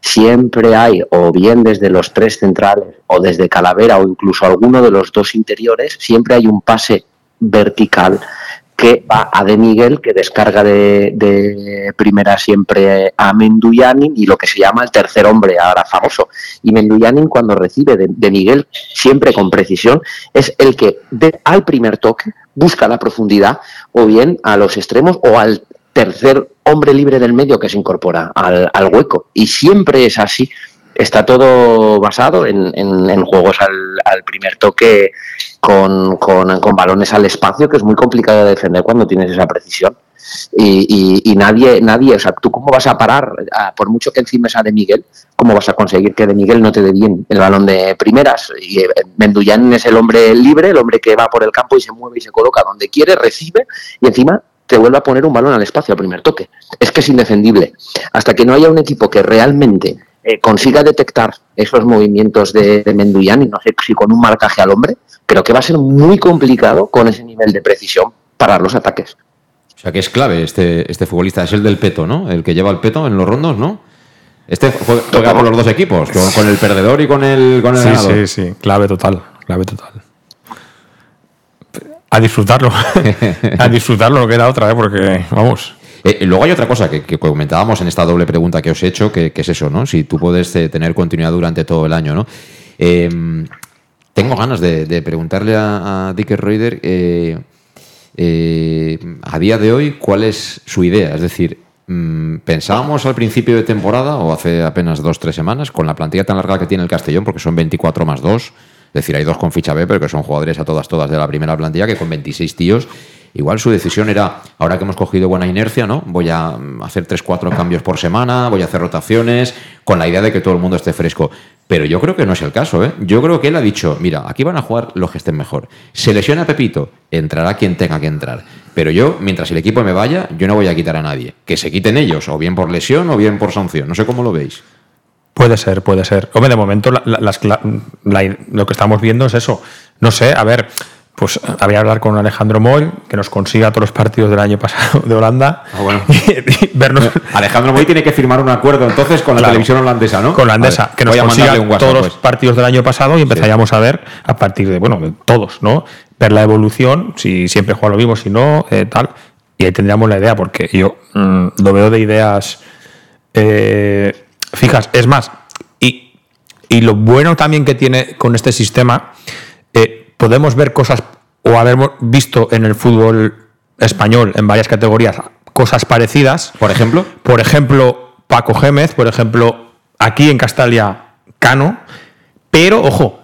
siempre hay, o bien desde los tres centrales, o desde Calavera, o incluso alguno de los dos interiores, siempre hay un pase vertical que va a De Miguel, que descarga de, de primera siempre a Menduyanin y lo que se llama el tercer hombre, ahora famoso. Y Menduyanin cuando recibe de, de Miguel, siempre con precisión, es el que de- al primer toque busca la profundidad o bien a los extremos o al tercer hombre libre del medio que se incorpora al, al hueco. Y siempre es así. Está todo basado en, en- en juegos al, al primer toque con, con- con balones al espacio, que es muy complicado de defender cuando tienes esa precisión. Y, y- nadie, nadie, o sea, ¿tú cómo vas a parar? Por mucho que encima sea de Miguel, ¿cómo vas a conseguir que de Miguel no te dé bien el balón de primeras? Y eh, Menduyan es el hombre libre, el hombre que va por el campo y se mueve y se coloca donde quiere, recibe y encima te vuelve a poner un balón al espacio al primer toque. Es que es indefendible. Hasta que no haya un equipo que realmente eh, consiga detectar esos movimientos de, de Menduyan, y no sé si con un marcaje al hombre, creo que va a ser muy complicado con ese nivel de precisión parar los ataques. O sea que es clave este, este futbolista, es el del peto, ¿no? El que lleva el peto en los rondos, ¿no? Este juega, juega con los dos equipos, con, con el perdedor y con el, con el Sí, ganador. sí, sí, clave total, clave total. A disfrutarlo, a disfrutarlo, no queda otra, ¿eh? porque vamos. Eh, luego hay otra cosa que, que comentábamos en esta doble pregunta que os he hecho, que, que es eso, ¿no? Si tú puedes eh, tener continuidad durante todo el año, ¿no? Eh, tengo ganas de, de preguntarle a, a Dicker Reuter eh, eh, a día de hoy, ¿cuál es su idea? Es decir, mm, pensábamos al principio de temporada, o hace apenas dos, tres semanas, con la plantilla tan larga que tiene el Castellón, porque son 24 más 2, es decir, hay dos con ficha B, pero que son jugadores a todas, todas de la primera plantilla, que con 26 tíos Igual su decisión era, ahora que hemos cogido buena inercia, ¿no? Voy a mm, hacer 3-4 cambios por semana, voy a hacer rotaciones, con la idea de que todo el mundo esté fresco. Pero yo creo que no es el caso, ¿eh? Yo creo que él ha dicho, mira, aquí van a jugar los que estén mejor. Se lesiona Pepito, entrará quien tenga que entrar. Pero yo, mientras el equipo me vaya, yo no voy a quitar a nadie. Que se quiten ellos, o bien por lesión o bien por sanción. No sé cómo lo veis. Puede ser, puede ser. Hombre, de momento lo que estamos viendo es eso. No sé, a ver, pues había que hablar con Alejandro Moy, que nos consiga todos los partidos del año pasado de Holanda. Ah, bueno. Alejandro Moy tiene que firmar un acuerdo entonces con la televisión holandesa, ¿no? Con la holandesa, que nos consiga todos los pues. partidos del año pasado y empezaríamos a ver a partir de, bueno, de todos, ¿no? Ver la evolución, si siempre juega lo mismo, si no, eh, tal. Y ahí tendríamos la idea, porque yo mm, lo veo de ideas eh, fijas. Es más, y, y lo bueno también que tiene con este sistema podemos ver cosas o haber visto en el fútbol español en varias categorías cosas parecidas. Por ejemplo. Por ejemplo, Paco Gémez, por ejemplo, aquí en Castalia, Cano. Pero, ojo,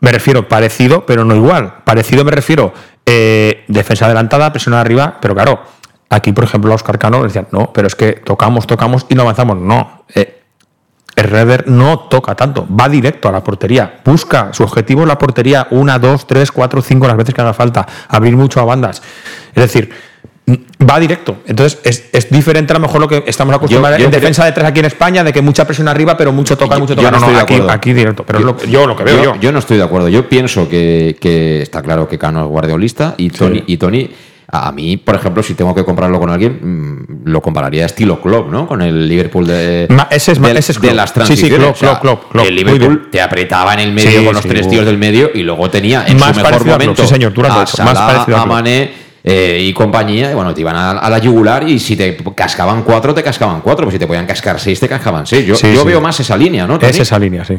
me refiero parecido, pero no igual. Parecido me refiero eh, defensa adelantada, presión arriba, pero claro, aquí, por ejemplo, a Oscar Cano decían, no, pero es que tocamos, tocamos y no avanzamos. No, eh, el Redder no toca tanto, va directo a la portería, busca su objetivo en la portería una, dos, tres, cuatro, cinco las veces que haga falta, abrir mucho a bandas. Es decir, va directo. Entonces es, diferente a lo mejor lo que estamos acostumbrados en defensa de tres aquí en España, de que mucha presión arriba, pero mucho toca, mucho toca. no, estoy aquí, aquí, directo. Pero yo, lo que veo yo, yo. no estoy de acuerdo. Yo pienso que, está claro que Cano es guardiolista y Tony, y Tony a mí, por ejemplo, si tengo que comprarlo con alguien, mm, lo compararía estilo club, ¿no? Con el Liverpool de, ese es, de, las transiciones. Sí, sí, El Liverpool te apretaba en el medio con los tres tíos del medio y luego tenía en más su mejor momento sí, señor, a, Salah, a Mané eh, y compañía, y bueno, te iban a, la yugular y si te cascaban cuatro, te cascaban cuatro, pues si te podían cascar seis, te cascaban seis. Yo, yo veo más esa línea, ¿no? Es esa línea, sí.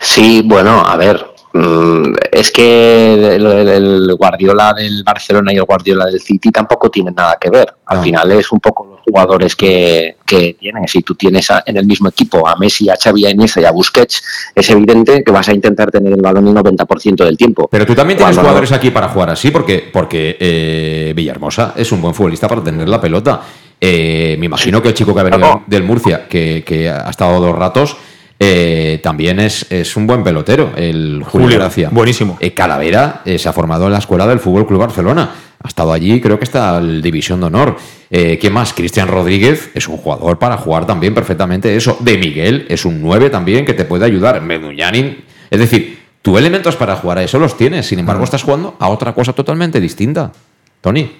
Sí, bueno, a ver, es que el, Guardiola del Barcelona y el Guardiola del City tampoco tienen nada que ver. Al final es un poco los jugadores que, que tienen. Si tú tienes en el mismo equipo a Messi, a Xavi, a Iniesta y a Busquets, es evidente que vas a intentar tener el balón el 90% del tiempo. Pero tú también tienes jugadores aquí para jugar así, porque, porque eh, Villahermosa es un buen futbolista para tener la pelota. Eh, me imagino que el chico que ha venido del Murcia, que, que ha estado dos ratos, eh, también es, es, un buen pelotero, el Julio, Gracia. Buenísimo. Eh, Calavera eh, se ha formado en la escuela del Fútbol Club Barcelona. Ha estado allí, creo que está el División de Honor. ¿Qué más? Cristian Rodríguez es un jugador para jugar también perfectamente eso. De Miguel es un 9 también que te puede ayudar. Meduñanin. Es decir, tú elementos para jugar a eso los tienes. Sin embargo, estás jugando a otra cosa totalmente distinta. Tony.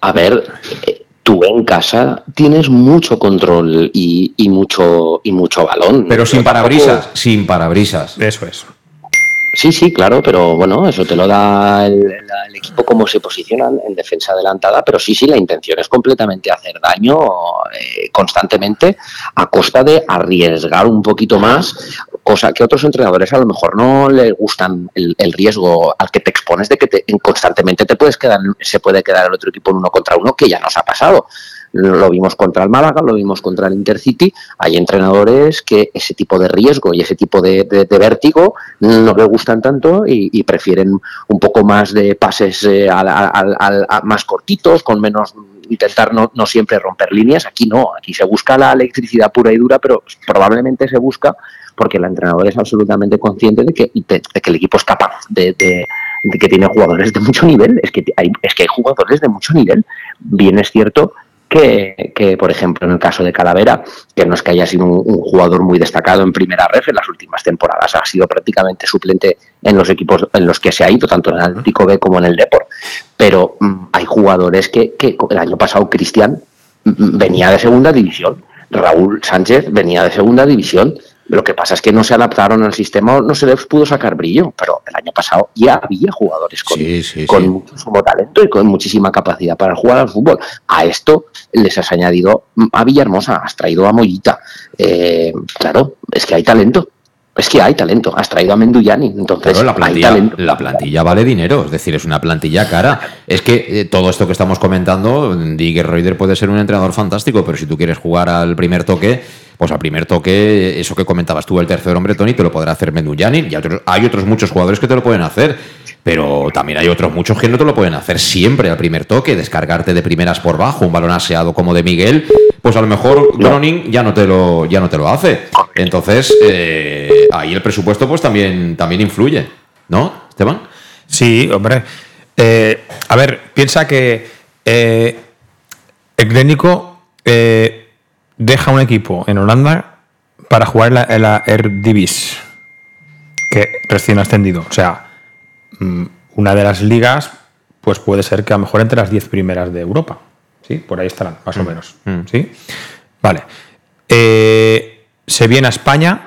A ver, tú en casa tienes mucho control y, mucho y mucho balón. Pero sin parabrisas, sin parabrisas. Eso es. Sí, sí, claro, pero bueno, eso te lo da el, equipo cómo se posicionan en defensa adelantada, pero sí, sí, la intención es completamente hacer daño eh, constantemente a costa de arriesgar un poquito más, cosa que otros entrenadores a lo mejor no les gustan el, riesgo al que te expones de que te, constantemente te puedes quedar, se puede quedar el otro equipo en uno contra uno, que ya nos ha pasado lo vimos contra el Málaga, lo vimos contra el Intercity. Hay entrenadores que ese tipo de riesgo y ese tipo de, vértigo no le gustan tanto y, prefieren un poco más de pases eh, más cortitos, con menos intentar no, no, siempre romper líneas. Aquí no, aquí se busca la electricidad pura y dura, pero probablemente se busca porque el entrenador es absolutamente consciente de que, que el equipo es capaz de, de, que tiene jugadores de mucho nivel. Es que hay, es que hay jugadores de mucho nivel. Bien es cierto que, por ejemplo, en el caso de Calavera, que no es que haya sido un, jugador muy destacado en primera ref en las últimas temporadas, ha sido prácticamente suplente en los equipos en los que se ha ido, tanto en el Atlético B como en el Deport. Pero mm, hay jugadores que, que el año pasado Cristian mm, mm, venía de segunda división, Raúl Sánchez venía de segunda división, lo que pasa es que no se adaptaron al sistema, no se les pudo sacar brillo, pero año pasado ya había jugadores con, con muchísimo talento y con muchísima capacidad para jugar al fútbol. A esto les has añadido a Villahermosa, has traído a Mollita. Eh, claro, es que hay talento. Es que hay talento. Has traído a Menduyani, entonces la hay plantilla, talento. la plantilla vale dinero, es decir, es una plantilla cara. Es que eh, todo esto que estamos comentando, Digger Reuter puede ser un entrenador fantástico, pero si tú quieres jugar al primer toque, pues al primer toque, eso que comentabas tú, el tercer hombre, Tony, te lo podrá hacer Menduyani. Y otros- hay otros muchos jugadores que te lo pueden hacer, pero también hay otros muchos que no te lo pueden hacer siempre al primer toque, descargarte de primeras por bajo, un balón aseado como de Miguel, pues a lo mejor Groning ya no te lo, ya no te lo hace. Entonces, eh, ahí el presupuesto pues también, también influye, ¿no, Esteban? Sí, hombre. Eh, a ver, piensa que eh, el técnico eh, deja un equipo en Holanda para jugar en la, la Eredivisie, que recién ascendido. O sea, mm, una de las ligas, pues puede ser que a lo mejor entre las 10 primeras de Europa. ¿Sí? Por ahí estarán, más o menos. ¿Sí? Vale. Eh, se viene a España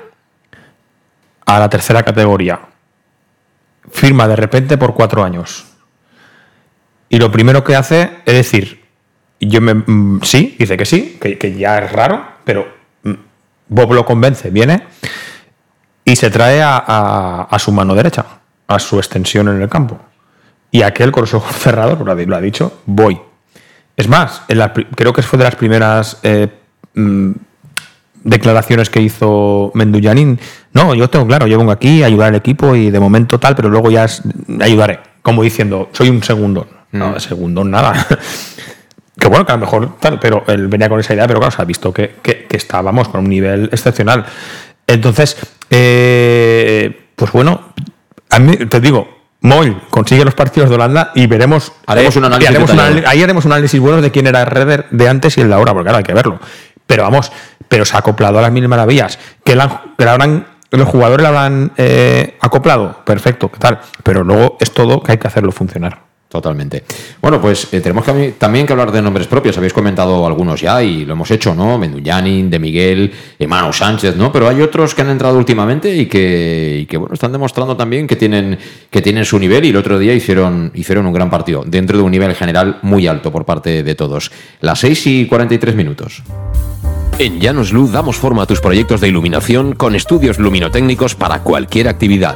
a la tercera categoría firma de repente por cuatro años. Y lo primero que hace es decir, yo me, mm, sí, dice que sí, que, que ya es raro, pero mm, Bob lo convence, viene y se trae a, a- a su mano derecha, a su extensión en el campo. Y aquel con los ojos cerrados, lo ha, lo ha dicho, voy. Es más, en la creo que fue de las primeras eh, mm, declaraciones que hizo Menduyanin. No, yo tengo claro, yo vengo aquí a ayudar al equipo y de momento tal, pero luego ya es- ayudaré. Como diciendo, soy un segundo. No, segundo nada. que bueno, que a lo mejor tal, pero él venía con esa idea, pero claro, se ha visto que, que- que estábamos con un nivel excepcional. Entonces, eh, pues bueno, a mí te digo, Moll consigue los partidos de Holanda y veremos. Haremos un análisis haremos un anal- ahí haremos un análisis bueno de quién era Redder de antes y el de ahora, porque claro, hay que verlo. Pero vamos, pero se ha acoplado a las mil maravillas. Que, la, que la habrán- los jugadores la habrán eh, acoplado, perfecto, ¿qué tal? Pero luego es todo que hay que hacerlo funcionar. Totalmente. Bueno, pues eh, tenemos también que hablar de nombres propios. Habéis comentado algunos ya y lo hemos hecho, ¿no? Menduyanin, De Miguel, Emano Sánchez, ¿no? Pero hay otros que han entrado últimamente y que, y que, bueno, están demostrando también que tienen, que tienen su nivel y el otro día hicieron, hicieron un gran partido, dentro de un nivel general muy alto por parte de todos. Las 6 y 43 minutos. En Llanos Luz damos forma a tus proyectos de iluminación con estudios luminotécnicos para cualquier actividad.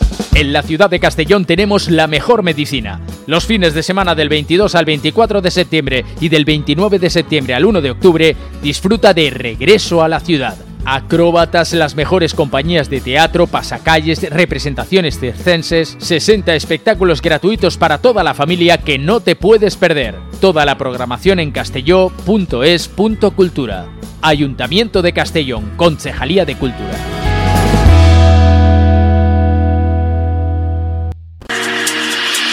En la ciudad de Castellón tenemos la mejor medicina. Los fines de semana del 22 al 24 de septiembre y del 29 de septiembre al 1 de octubre, disfruta de regreso a la ciudad. Acróbatas, las mejores compañías de teatro, pasacalles, representaciones circenses, 60 espectáculos gratuitos para toda la familia que no te puedes perder. Toda la programación en castelló.es.cultura. Ayuntamiento de Castellón, Concejalía de Cultura.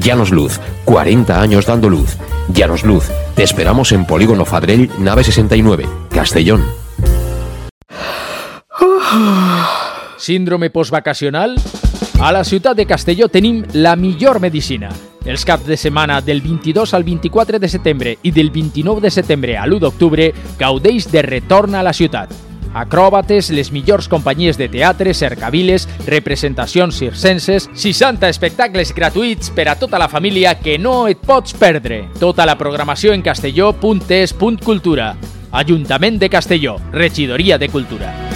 Llanos Luz, 40 años dando luz. Llanos Luz, te esperamos en Polígono Fadrell, nave 69, Castellón. Síndrome postvacacional? A la ciutat de Castelló tenim la millor medicina. Els caps de setmana del 22 al 24 de setembre i del 29 de setembre a l'1 d'octubre gaudeix de retorn a la ciutat. Acròbates, les millors companyies de teatre, cercaviles, representacions circenses, 60 espectacles gratuïts per a tota la família que no et pots perdre. Tota la programació en castelló.es.cultura. Ajuntament de Castelló, Regidoria de Cultura.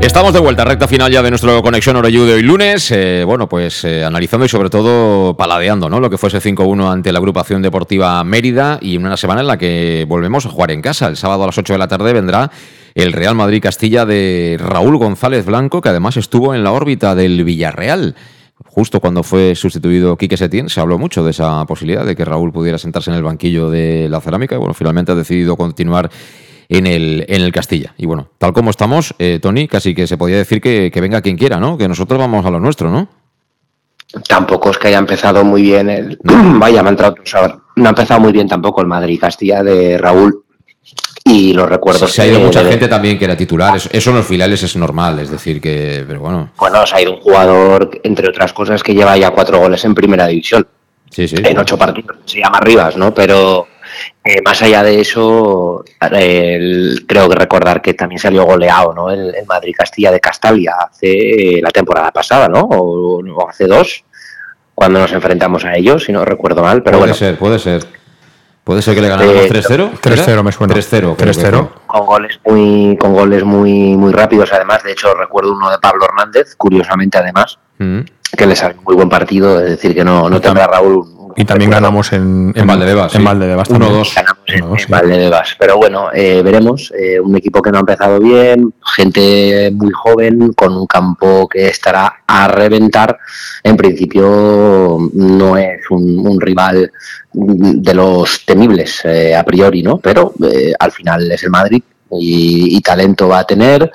Estamos de vuelta, recta final ya de nuestro Conexión Oreyú de hoy lunes. Eh, bueno, pues eh, analizando y sobre todo paladeando ¿no? lo que fue ese 5-1 ante la agrupación deportiva Mérida y una semana en la que volvemos a jugar en casa. El sábado a las 8 de la tarde vendrá el Real Madrid Castilla de Raúl González Blanco, que además estuvo en la órbita del Villarreal. Justo cuando fue sustituido Quique Setién, se habló mucho de esa posibilidad de que Raúl pudiera sentarse en el banquillo de la cerámica. Bueno, finalmente ha decidido continuar en el, en el Castilla. Y bueno, tal como estamos, eh, Tony, casi que se podía decir que, que, venga quien quiera, ¿no? Que nosotros vamos a lo nuestro, ¿no? Tampoco es que haya empezado muy bien el... Vaya, me ha entrado... no ha empezado muy bien tampoco el Madrid-Castilla de Raúl. Y los recuerdos... Se ha ido mucha de... gente también que era titular. Eso, eso, en los filiales es normal, es decir, que... Pero bueno. Bueno, se ha ido un jugador, entre otras cosas, que lleva ya cuatro goles en primera división. Sí, sí. En ocho partidos. Se llama Rivas, ¿no? Pero... Eh, más allá de eso, el, creo que recordar que también salió goleado ¿no? el, el Madrid Castilla de Castalia hace la temporada pasada, ¿no? O, o, hace dos, cuando nos enfrentamos a ellos, si no recuerdo mal. Pero puede bueno. ser, puede ser. Puede ser que le ganáramos Eh, 3-0. 3-0 me suena. 3-0. creo que 3-0. fue. con goles muy con goles muy muy rápidos además de hecho recuerdo uno de Pablo Hernández curiosamente además Mm. que le salió un muy buen partido es decir que no no tendrá Raúl un- Y también ganamos en, En Valdebebas, En sí. Valdebebas. 1-2. ganamos en, 1-2, en sí. Valdebebas. Pero bueno, eh, veremos. Eh, un equipo que no ha empezado bien, gente muy joven, con un campo que estará a reventar. En principio no es un, un rival de los temibles eh, a priori, ¿no? Pero eh, al final es el Madrid y, y talento va a tener.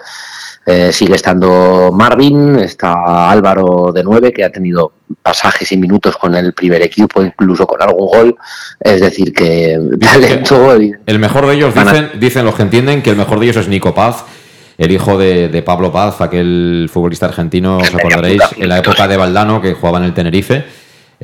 Eh, sigue estando Marvin, está Álvaro de nueve, que ha tenido pasajes y minutos con el primer equipo, incluso con algún gol. Es decir, que talento. El mejor de ellos, dicen, dicen los que entienden, que el mejor de ellos es Nico Paz, el hijo de, de Pablo Paz, aquel futbolista argentino, os acordaréis, en la época de Valdano, que jugaba en el Tenerife.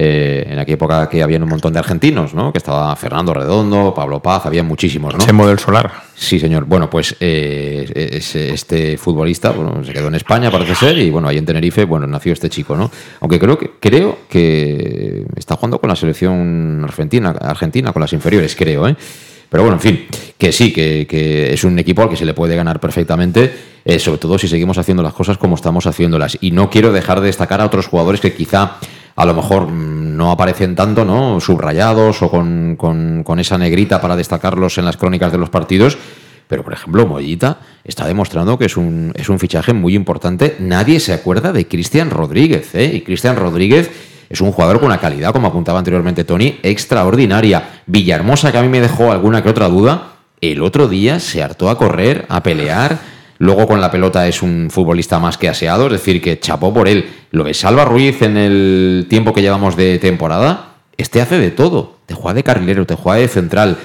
Eh, en aquella época que había un montón de argentinos, ¿no? Que estaba Fernando Redondo, Pablo Paz, había muchísimos, ¿no? Chemo del Solar. Sí, señor. Bueno, pues eh, es- este futbolista bueno, se quedó en España, parece ser, y bueno, ahí en Tenerife, bueno, nació este chico, ¿no? Aunque creo que, creo que está jugando con la selección argentina, argentina, con las inferiores, creo, ¿eh? Pero bueno, en fin, que sí, que, que es un equipo al que se le puede ganar perfectamente, eh, sobre todo si seguimos haciendo las cosas como estamos haciéndolas. Y no quiero dejar de destacar a otros jugadores que quizá a lo mejor no aparecen tanto, ¿no? Subrayados o con, con- con esa negrita para destacarlos en las crónicas de los partidos. Pero, por ejemplo, Mollita está demostrando que es un, es un fichaje muy importante. Nadie se acuerda de Cristian Rodríguez, ¿eh? Y Cristian Rodríguez es un jugador con una calidad, como apuntaba anteriormente Tony, extraordinaria. Villahermosa, que a mí me dejó alguna que otra duda, el otro día se hartó a correr, a pelear. Luego con la pelota es un futbolista más que aseado, es decir, que chapó por él. Lo de Salva Ruiz en el tiempo que llevamos de temporada, este hace de todo. Te juega de carrilero, te juega de central,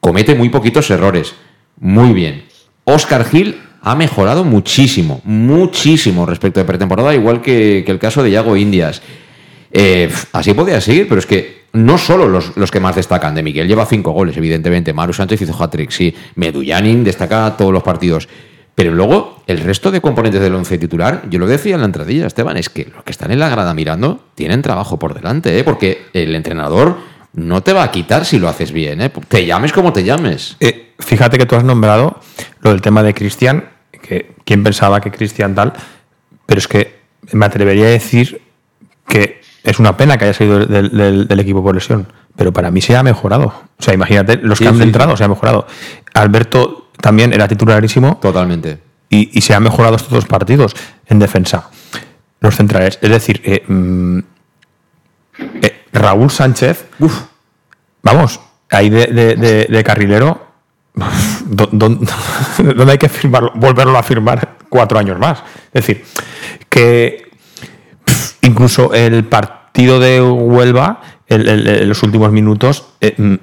comete muy poquitos errores. Muy bien. Oscar Gil ha mejorado muchísimo, muchísimo respecto de pretemporada, igual que, el caso de Yago Indias. Eh, así podía seguir, pero es que no solo los, los que más destacan. De Miguel lleva cinco goles, evidentemente. Maru Sánchez hizo hat-trick, sí. Medullanin destaca todos los partidos. Pero luego, el resto de componentes del once titular, yo lo decía en la entradilla, Esteban, es que los que están en la grada mirando tienen trabajo por delante, ¿eh? porque el entrenador no te va a quitar si lo haces bien, ¿eh? te llames como te llames. Eh, fíjate que tú has nombrado lo del tema de Cristian, que quién pensaba que Cristian tal, pero es que me atrevería a decir que es una pena que haya salido del, del- del equipo por lesión, pero para mí se ha mejorado. O sea, imagínate, los Sí, que han sí, entrado sí. se ha mejorado. Alberto también era titularísimo. Totalmente. Y, y se ha mejorado estos dos partidos en defensa. Los centrales. Es decir, eh, mm, eh, Raúl Sánchez, vamos, ahí de, de- de- de carrilero, ¿dó- dó- ¿dónde hay que firmarlo? volverlo a firmar cuatro años más? Es decir, que incluso el partido de Huelva, el- el- el- los últimos minutos, eh, mm,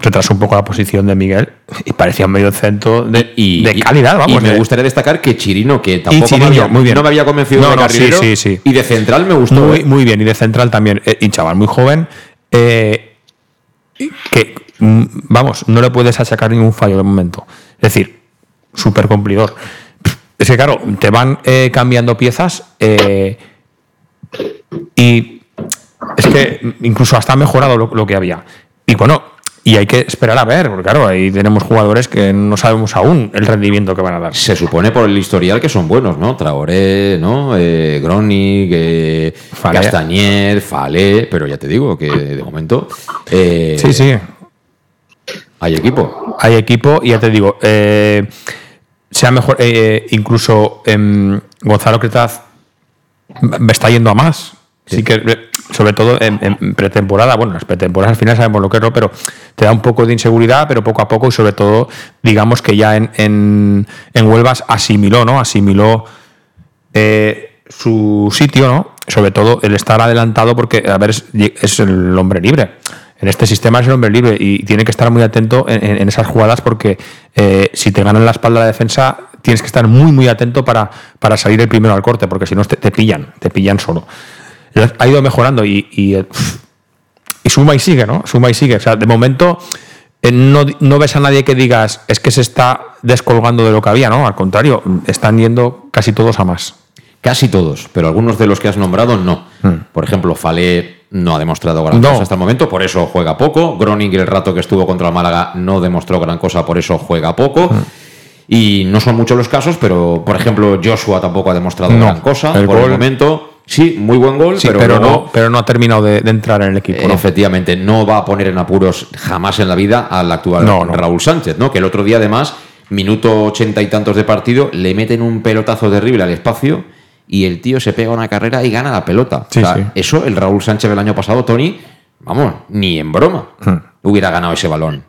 retrasó un poco la posición de Miguel y parecía un medio centro de, Y, de calidad, y vamos. me de- gustaría destacar que Chirino, que tampoco Chirino, me, había, muy bien. no me había convencido No, de no, carrilero, sí, sí, sí. y de central me gustó. Muy, ¿eh? muy bien, y de central también. Eh, y chaval, muy joven. eh, que, mm, vamos, no le puedes achacar ningún fallo de momento. Es decir, súper cumplidor. Es que, claro, te van cambiando piezas y es que incluso hasta ha mejorado lo, lo que había. Y bueno, y hay que esperar a ver, porque claro, ahí tenemos jugadores que no sabemos aún el rendimiento que van a dar. Se supone por el historial que son buenos, ¿no? Traoré, ¿no? Eh, Gronig, eh, Falé. Castañer, Falé, pero ya te digo que de momento eh, Sí, sí. hay equipo. hay equipo y ya te digo, eh, sea mejor, eh, incluso em, Gonzalo Cretaz me está yendo a más. Sí que, eh, sobre todo en, pretemporada, bueno, las pretemporadas al final sabemos lo que es, pero te da un poco de inseguridad, pero poco a poco y sobre todo, digamos que ya en, en, en Huelvas asimiló, ¿no? Asimiló eh, su sitio, ¿no? Sobre todo el estar adelantado porque, a ver, es, el hombre libre. En este sistema es el hombre libre y tiene que estar muy atento en, en- en esas jugadas porque eh, si te ganan la espalda la defensa, tienes que estar muy, muy atento para, para salir el primero al corte, porque si no te, te pillan, te pillan solo. Ha ido mejorando y, y, eh, y suma y sigue, ¿no? Suma y sigue. O sea, de momento eh, no, no ves a nadie que digas es que se está descolgando de lo que había, ¿no? Al contrario, están yendo casi todos a más. Casi todos, pero algunos de los que has nombrado no. Por ejemplo, Falé no ha demostrado gran Hmm. No. cosa hasta el momento, por eso juega poco. Groning, el rato que estuvo contra el Málaga, no demostró gran cosa, por eso juega poco. Hmm. Y no son muchos los casos, pero por ejemplo, Joshua tampoco ha demostrado No. gran cosa. El por el momento, sí, muy buen gol, Sí, pero, no, pero no ha terminado de, de entrar en el equipo. ¿no? Efectivamente, no va a poner en apuros jamás en la vida al actual No, no. Raúl Sánchez, ¿no? Que el otro día, además, minuto ochenta y tantos de partido, le meten un pelotazo terrible al espacio y el tío se pega una carrera y gana la pelota. Sí, O sea, sí. Eso, el Raúl Sánchez del año pasado, Tony, vamos, ni en broma Hmm. hubiera ganado ese balón.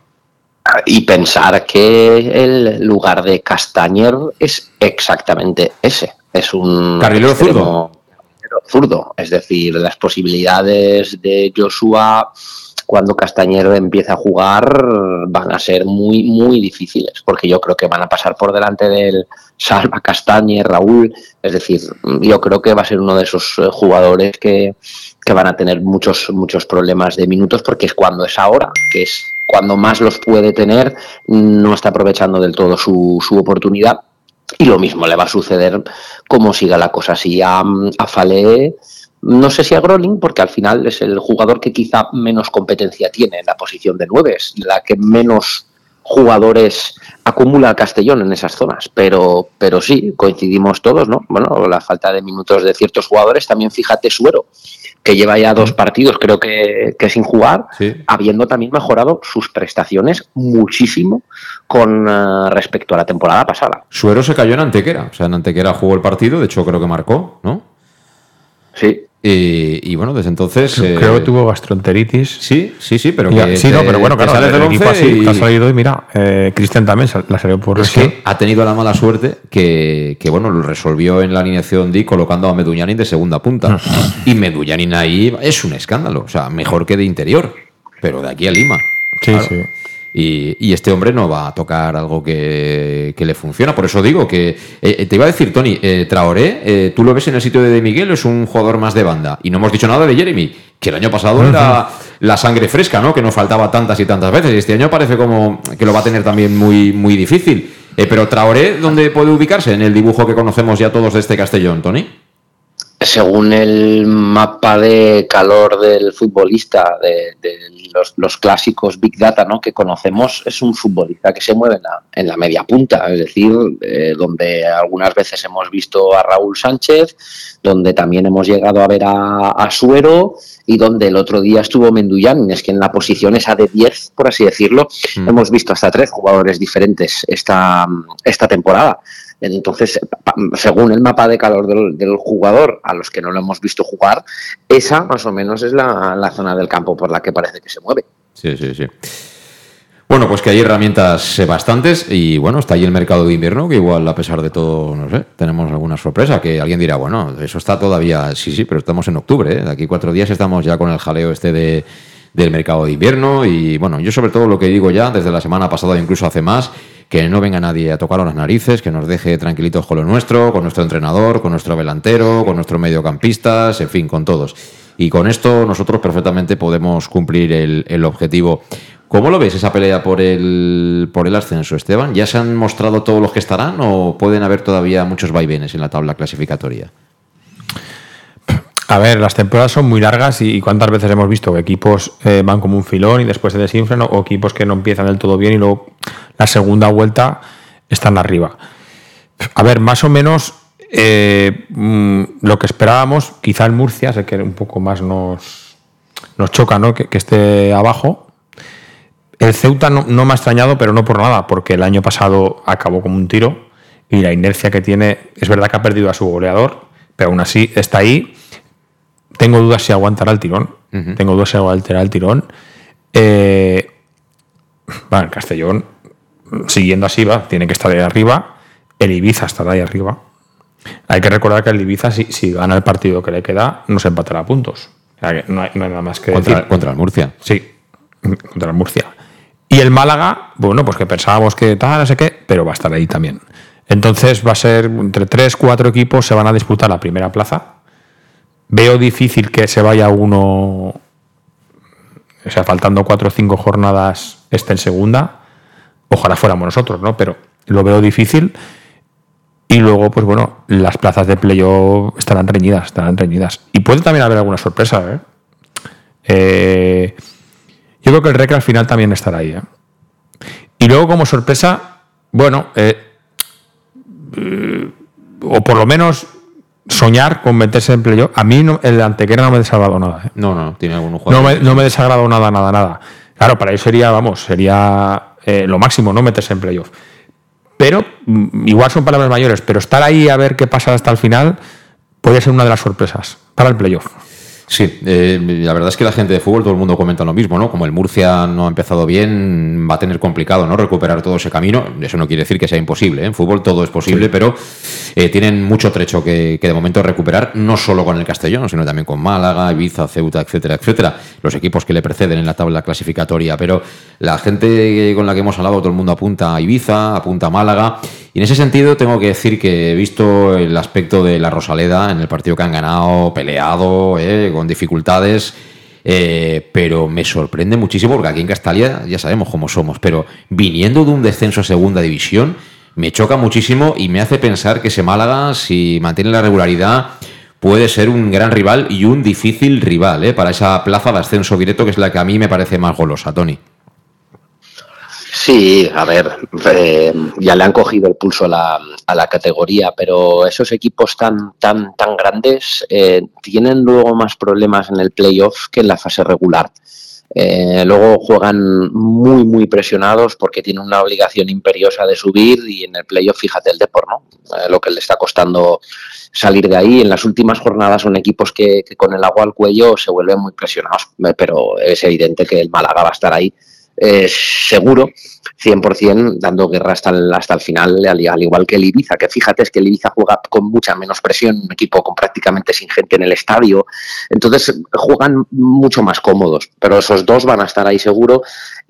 y pensar que el lugar de Castañer es exactamente ese. Es un carrilero zurdo. Zurdo. Es decir, las posibilidades de Joshua cuando Castañero empieza a jugar van a ser muy, muy difíciles, porque yo creo que van a pasar por delante del Salva Castañer, Raúl, es decir, yo creo que va a ser uno de esos eh, jugadores que, que van a tener muchos, muchos problemas de minutos, porque es cuando es ahora, que es cuando más los puede tener, no está aprovechando del todo su, su oportunidad. Y lo mismo le va a suceder como siga la cosa así a, a Fale no sé si a Groling, porque al final es el jugador que quizá menos competencia tiene en la posición de nueve, es la que menos jugadores acumula Castellón en esas zonas. Pero, pero sí, coincidimos todos, ¿no? Bueno, la falta de minutos de ciertos jugadores, también fíjate Suero, que lleva ya dos partidos, creo que, sin jugar, habiendo también mejorado sus prestaciones muchísimo con eh, respecto a la temporada pasada. Suero se cayó en Antequera, o sea, en Antequera jugó el partido, de hecho creo que marcó, ¿no? Sí. Y, bueno, desde entonces. Creo, que eh, tuvo gastroenteritis. Sí, sí, sí, pero que. Sí, no, pero bueno, claro, del equipo así, y... ha salido y mira, eh, Cristian también la salió por Es que ha tenido la mala suerte que, que, bueno, lo resolvió en la alineación D colocando a Meduñanin de segunda punta. y Meduñanin ahí es un escándalo, o sea, mejor que de interior, pero de aquí a Lima. Sí, sí. Y, este hombre no va a tocar algo que, le funciona. Por eso digo que eh, te iba a decir, Tony, eh, Traoré, eh, tú lo ves en el sitio de, de Miguel, es un jugador más de banda. Y no hemos dicho nada de Jeremy, que el año pasado era la sangre fresca, ¿no? Que nos faltaba tantas y tantas veces. Y este año parece como que lo va a tener también muy, muy difícil. pero Traoré, ¿dónde puede ubicarse en el dibujo que conocemos ya todos de este Castellón, Tony? según el mapa de calor del futbolista, de, los, clásicos Big Data ¿no? que conocemos, es un futbolista que se mueve en la, en la media punta, es decir, eh, donde algunas veces hemos visto a Raúl Sánchez, donde también hemos llegado a ver a, Suero y donde el otro día estuvo Menduyan, es que en la posición esa de 10, por así decirlo, mm. hemos visto hasta tres jugadores diferentes esta, esta temporada. Entonces, según el mapa de calor del, jugador, a los que no lo hemos visto jugar, esa más o menos es la, zona del campo por la que parece que se mueve. Sí, sí, sí. Bueno, pues que hay herramientas bastantes y bueno, está ahí el mercado de invierno, que igual a pesar de todo, no sé, tenemos alguna sorpresa, que alguien dirá, bueno, eso está todavía, sí, sí, pero estamos en octubre, ¿eh? de aquí cuatro días estamos ya con el jaleo este de, del mercado de invierno y bueno, yo sobre todo lo que digo ya desde la semana pasada, incluso hace más, que no venga nadie a tocar las narices, que nos deje tranquilitos con lo nuestro, con nuestro entrenador, con nuestro delantero, con nuestros mediocampistas, en fin, con todos. Y con esto nosotros perfectamente podemos cumplir el, objetivo. ¿Cómo lo ves esa pelea por el, por el ascenso, Esteban? ¿Ya se han mostrado todos los que estarán o pueden haber todavía muchos vaivenes en la tabla clasificatoria? A ver, las temporadas son muy largas y, cuántas veces hemos visto que equipos eh, van como un filón y después se desinflan o, equipos que no empiezan del todo bien y luego la segunda vuelta están arriba. A ver, más o menos eh, mm, lo que esperábamos, quizá en Murcia, sé que un poco más nos, nos choca ¿no? que, esté abajo. El Ceuta no, no, me ha extrañado, pero no por nada, porque el año pasado acabó como un tiro y la inercia que tiene, es verdad que ha perdido a su goleador, pero aún así está ahí tengo dudas si aguantará el tirón. Tengo dudas si aguantará el tirón. Eh, bueno, Castellón, siguiendo así, va, tiene que estar ahí arriba. El Ibiza estará ahí arriba. Hay que recordar que el Ibiza, si, gana el partido que le queda, no se empatará a puntos. no, hay, nada más que contra, decir. Contra el Murcia. Sí, contra el Murcia. Y el Málaga, bueno, pues que pensábamos que tal, no sé qué, pero va a estar ahí también. Entonces va a ser entre tres, cuatro equipos se van a disputar la primera plaza Veo difícil que se vaya uno, o sea, faltando cuatro o cinco jornadas, esté en segunda. Ojalá fuéramos nosotros, ¿no? Pero lo veo difícil. Y luego, pues bueno, las plazas de playoff estarán reñidas, estarán reñidas. Y puede también haber alguna sorpresa, ¿eh? eh yo creo que el REC al final también estará ahí, ¿eh? Y luego, como sorpresa, bueno, eh, o por lo menos soñar con meterse en playoff. A mí no, el Antequera no me ha desagradado nada. ¿eh? No, no, tiene algún juego. No me, no me desagradado nada, nada, nada. Claro, para eso sería, vamos, sería eh, lo máximo, ¿no? Meterse en playoff. Pero, mm, igual son palabras mayores, pero estar ahí a ver qué pasa hasta el final puede ser una de las sorpresas para el playoff. Sí, eh, la verdad es que la gente de fútbol, todo el mundo comenta lo mismo, ¿no? Como el Murcia no ha empezado bien, va a tener complicado, ¿no? Recuperar todo ese camino. Eso no quiere decir que sea imposible, ¿eh? En fútbol todo es posible, pero eh, tienen mucho trecho que, que, de momento recuperar, no solo con el Castellón, sino también con Málaga, Ibiza, Ceuta, etcétera, etcétera. Los equipos que le preceden en la tabla clasificatoria. Pero la gente con la que hemos hablado, todo el mundo apunta a Ibiza, apunta a Málaga. Y en ese sentido tengo que decir que he visto el aspecto de la Rosaleda en el partido que han ganado, peleado, ¿eh? con dificultades. Eh, pero me sorprende muchísimo porque aquí en Castalia ya sabemos cómo somos, pero viniendo de un descenso a segunda división, me choca muchísimo y me hace pensar que ese Málaga, si mantiene la regularidad, puede ser un gran rival y un difícil rival ¿eh? para esa plaza de ascenso directo que es la que a mí me parece más golosa, Tony. Sí, a ver, eh, ya le han cogido el pulso a la, a la, categoría, pero esos equipos tan, tan, tan grandes eh, tienen luego más problemas en el playoff que en la fase regular. Eh, luego juegan muy, muy presionados porque tienen una obligación imperiosa de subir y en el playoff, fíjate el Depor, ¿no? Eh, lo que le está costando salir de ahí. En las últimas jornadas son equipos que, que, con el agua al cuello se vuelven muy presionados, pero es evidente que el Málaga va a estar ahí eh, seguro, 100%, dando guerra hasta el, hasta el final, al, al, igual que el Ibiza, que fíjate es que el Ibiza juega con mucha menos presión, un equipo con prácticamente sin gente en el estadio, entonces juegan mucho más cómodos, pero esos dos van a estar ahí seguro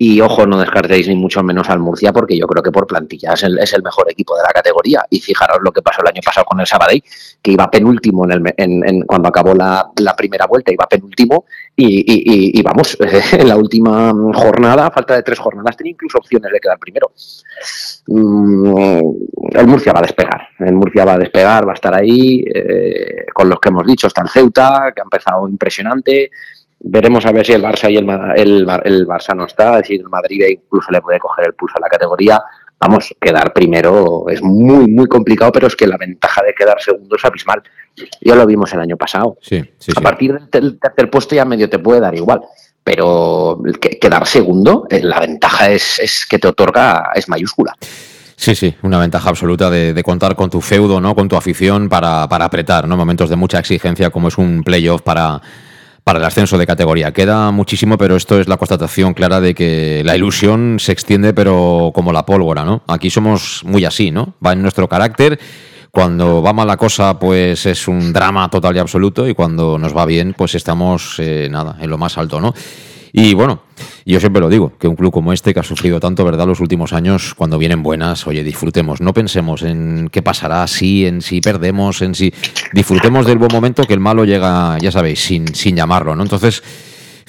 y ojo, no descartéis ni mucho menos al Murcia porque yo creo que por plantilla es el, es el mejor equipo de la categoría y fijaros lo que pasó el año pasado con el Sabadell, que iba penúltimo en el, cuando acabó la, primera vuelta, iba penúltimo y vamos, en la última jornada, falta de tres jornadas, tenía incluso opciones de quedar primero. Mm, el Murcia va a despegar, el Murcia va a despegar, va a estar ahí, eh, con los que hemos dicho, está el Ceuta, que ha empezado impresionante, veremos a ver si el Barça y el, el, el Barça no está, es decir, el Madrid incluso le puede coger el pulso a la categoría. Vamos, quedar primero es muy, muy complicado, pero es que la ventaja de quedar segundo es abismal. Ya lo vimos el año pasado. Sí, sí, a partir del tercer puesto ya medio te puede dar igual pero quedar segundo, eh, la ventaja es, es, que te otorga, es mayúscula. Sí, sí, una ventaja absoluta de, de contar con tu feudo, ¿no? Con tu afición para, para apretar, ¿no? Momentos de mucha exigencia como es un playoff para, para el ascenso de categoría. Queda muchísimo, pero esto es la constatación clara de que la ilusión se extiende, pero como la pólvora, ¿no? Aquí somos muy así, ¿no? Va en nuestro carácter. Cuando va mal la cosa, pues es un drama total y absoluto, y cuando nos va bien, pues estamos, eh, nada, en lo más alto, ¿no? Y bueno, yo siempre lo digo, que un club como este, que ha sufrido tanto, ¿verdad?, los últimos años, cuando vienen buenas, oye, disfrutemos. No pensemos en qué pasará, si, en si perdemos, en si. Disfrutemos del buen momento, que el malo llega, ya sabéis, sin, sin llamarlo, ¿no? Entonces,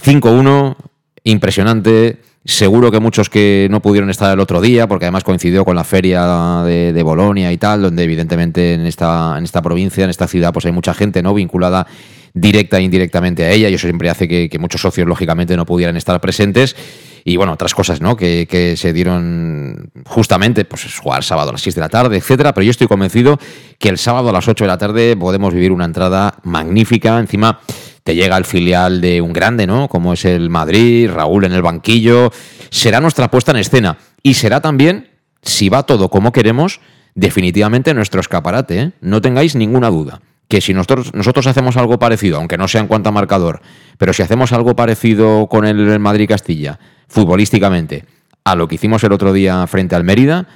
5-1, impresionante. Seguro que muchos que no pudieron estar el otro día, porque además coincidió con la feria de, de Bolonia y tal, donde evidentemente en esta, en esta provincia, en esta ciudad, pues hay mucha gente no vinculada directa e indirectamente a ella, y eso siempre hace que, muchos socios, lógicamente, no pudieran estar presentes. Y bueno, otras cosas, ¿no? Que, que, se dieron justamente, pues jugar sábado a las 6 de la tarde, etcétera. Pero yo estoy convencido que el sábado a las 8 de la tarde podemos vivir una entrada magnífica. Encima te llega el filial de un grande, ¿no? Como es el Madrid, Raúl en el banquillo. Será nuestra puesta en escena. Y será también, si va todo como queremos, definitivamente nuestro escaparate, ¿eh? No tengáis ninguna duda que si nosotros, nosotros hacemos algo parecido, aunque no sea en cuanto a marcador, pero si hacemos algo parecido con el Madrid-Castilla, futbolísticamente, a lo que hicimos el otro día frente al Mérida,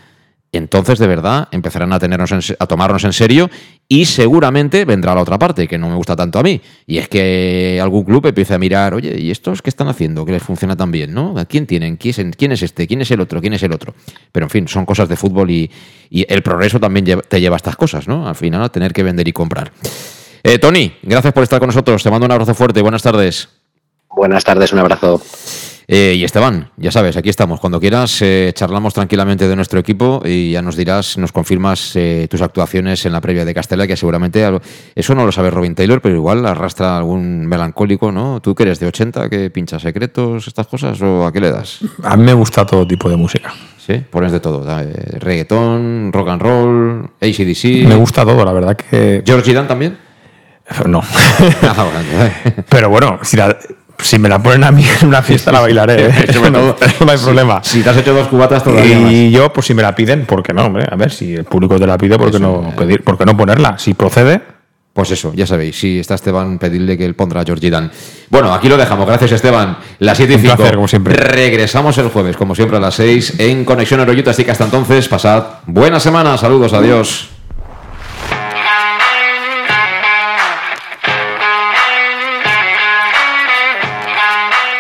entonces de verdad empezarán a, tenernos en, a tomarnos en serio y seguramente vendrá la otra parte, que no me gusta tanto a mí, y es que algún club empiece a mirar, oye, ¿y estos qué están haciendo? Que les funciona tan bien, ¿no? ¿A quién tienen? ¿Quién es, ¿Quién es este? ¿Quién es el otro? ¿Quién es el otro? Pero en fin, son cosas de fútbol y, y el progreso también te lleva a estas cosas, ¿no? Al final a tener que vender y comprar. Eh, Tony, gracias por estar con nosotros, te mando un abrazo fuerte, buenas tardes. Buenas tardes, un abrazo. Eh, y Esteban, ya sabes, aquí estamos. Cuando quieras, eh, charlamos tranquilamente de nuestro equipo y ya nos dirás, nos confirmas eh, tus actuaciones en la previa de Castella, que seguramente eso no lo sabe Robin Taylor, pero igual arrastra algún melancólico, ¿no? ¿Tú que eres de 80, que pinchas secretos, estas cosas, o a qué le das? A mí me gusta todo tipo de música. Sí, pones de todo. Eh, reggaetón, rock and roll, ACDC. Me gusta todo, la verdad que. ¿George Dan también? No. pero bueno, si la si me la ponen a mí en una fiesta la bailaré, ¿eh? no, no, hay problema. Si, si, te has hecho dos cubatas todavía. Y más. yo, pues si me la piden, ¿por qué no? Hombre? A ver, si el público te la pide, ¿por qué no pedir? ¿Por qué no ponerla? Si procede. Pues eso, ya sabéis, si está Esteban, pedidle que él pondrá a Georgie Dan. Bueno, aquí lo dejamos. Gracias, Esteban. Las 7 y Un 5. placer, como siempre. Regresamos el jueves, como siempre, a las 6 en Conexión Euroyuta. Así que hasta entonces, pasad buena semana. Saludos, adiós.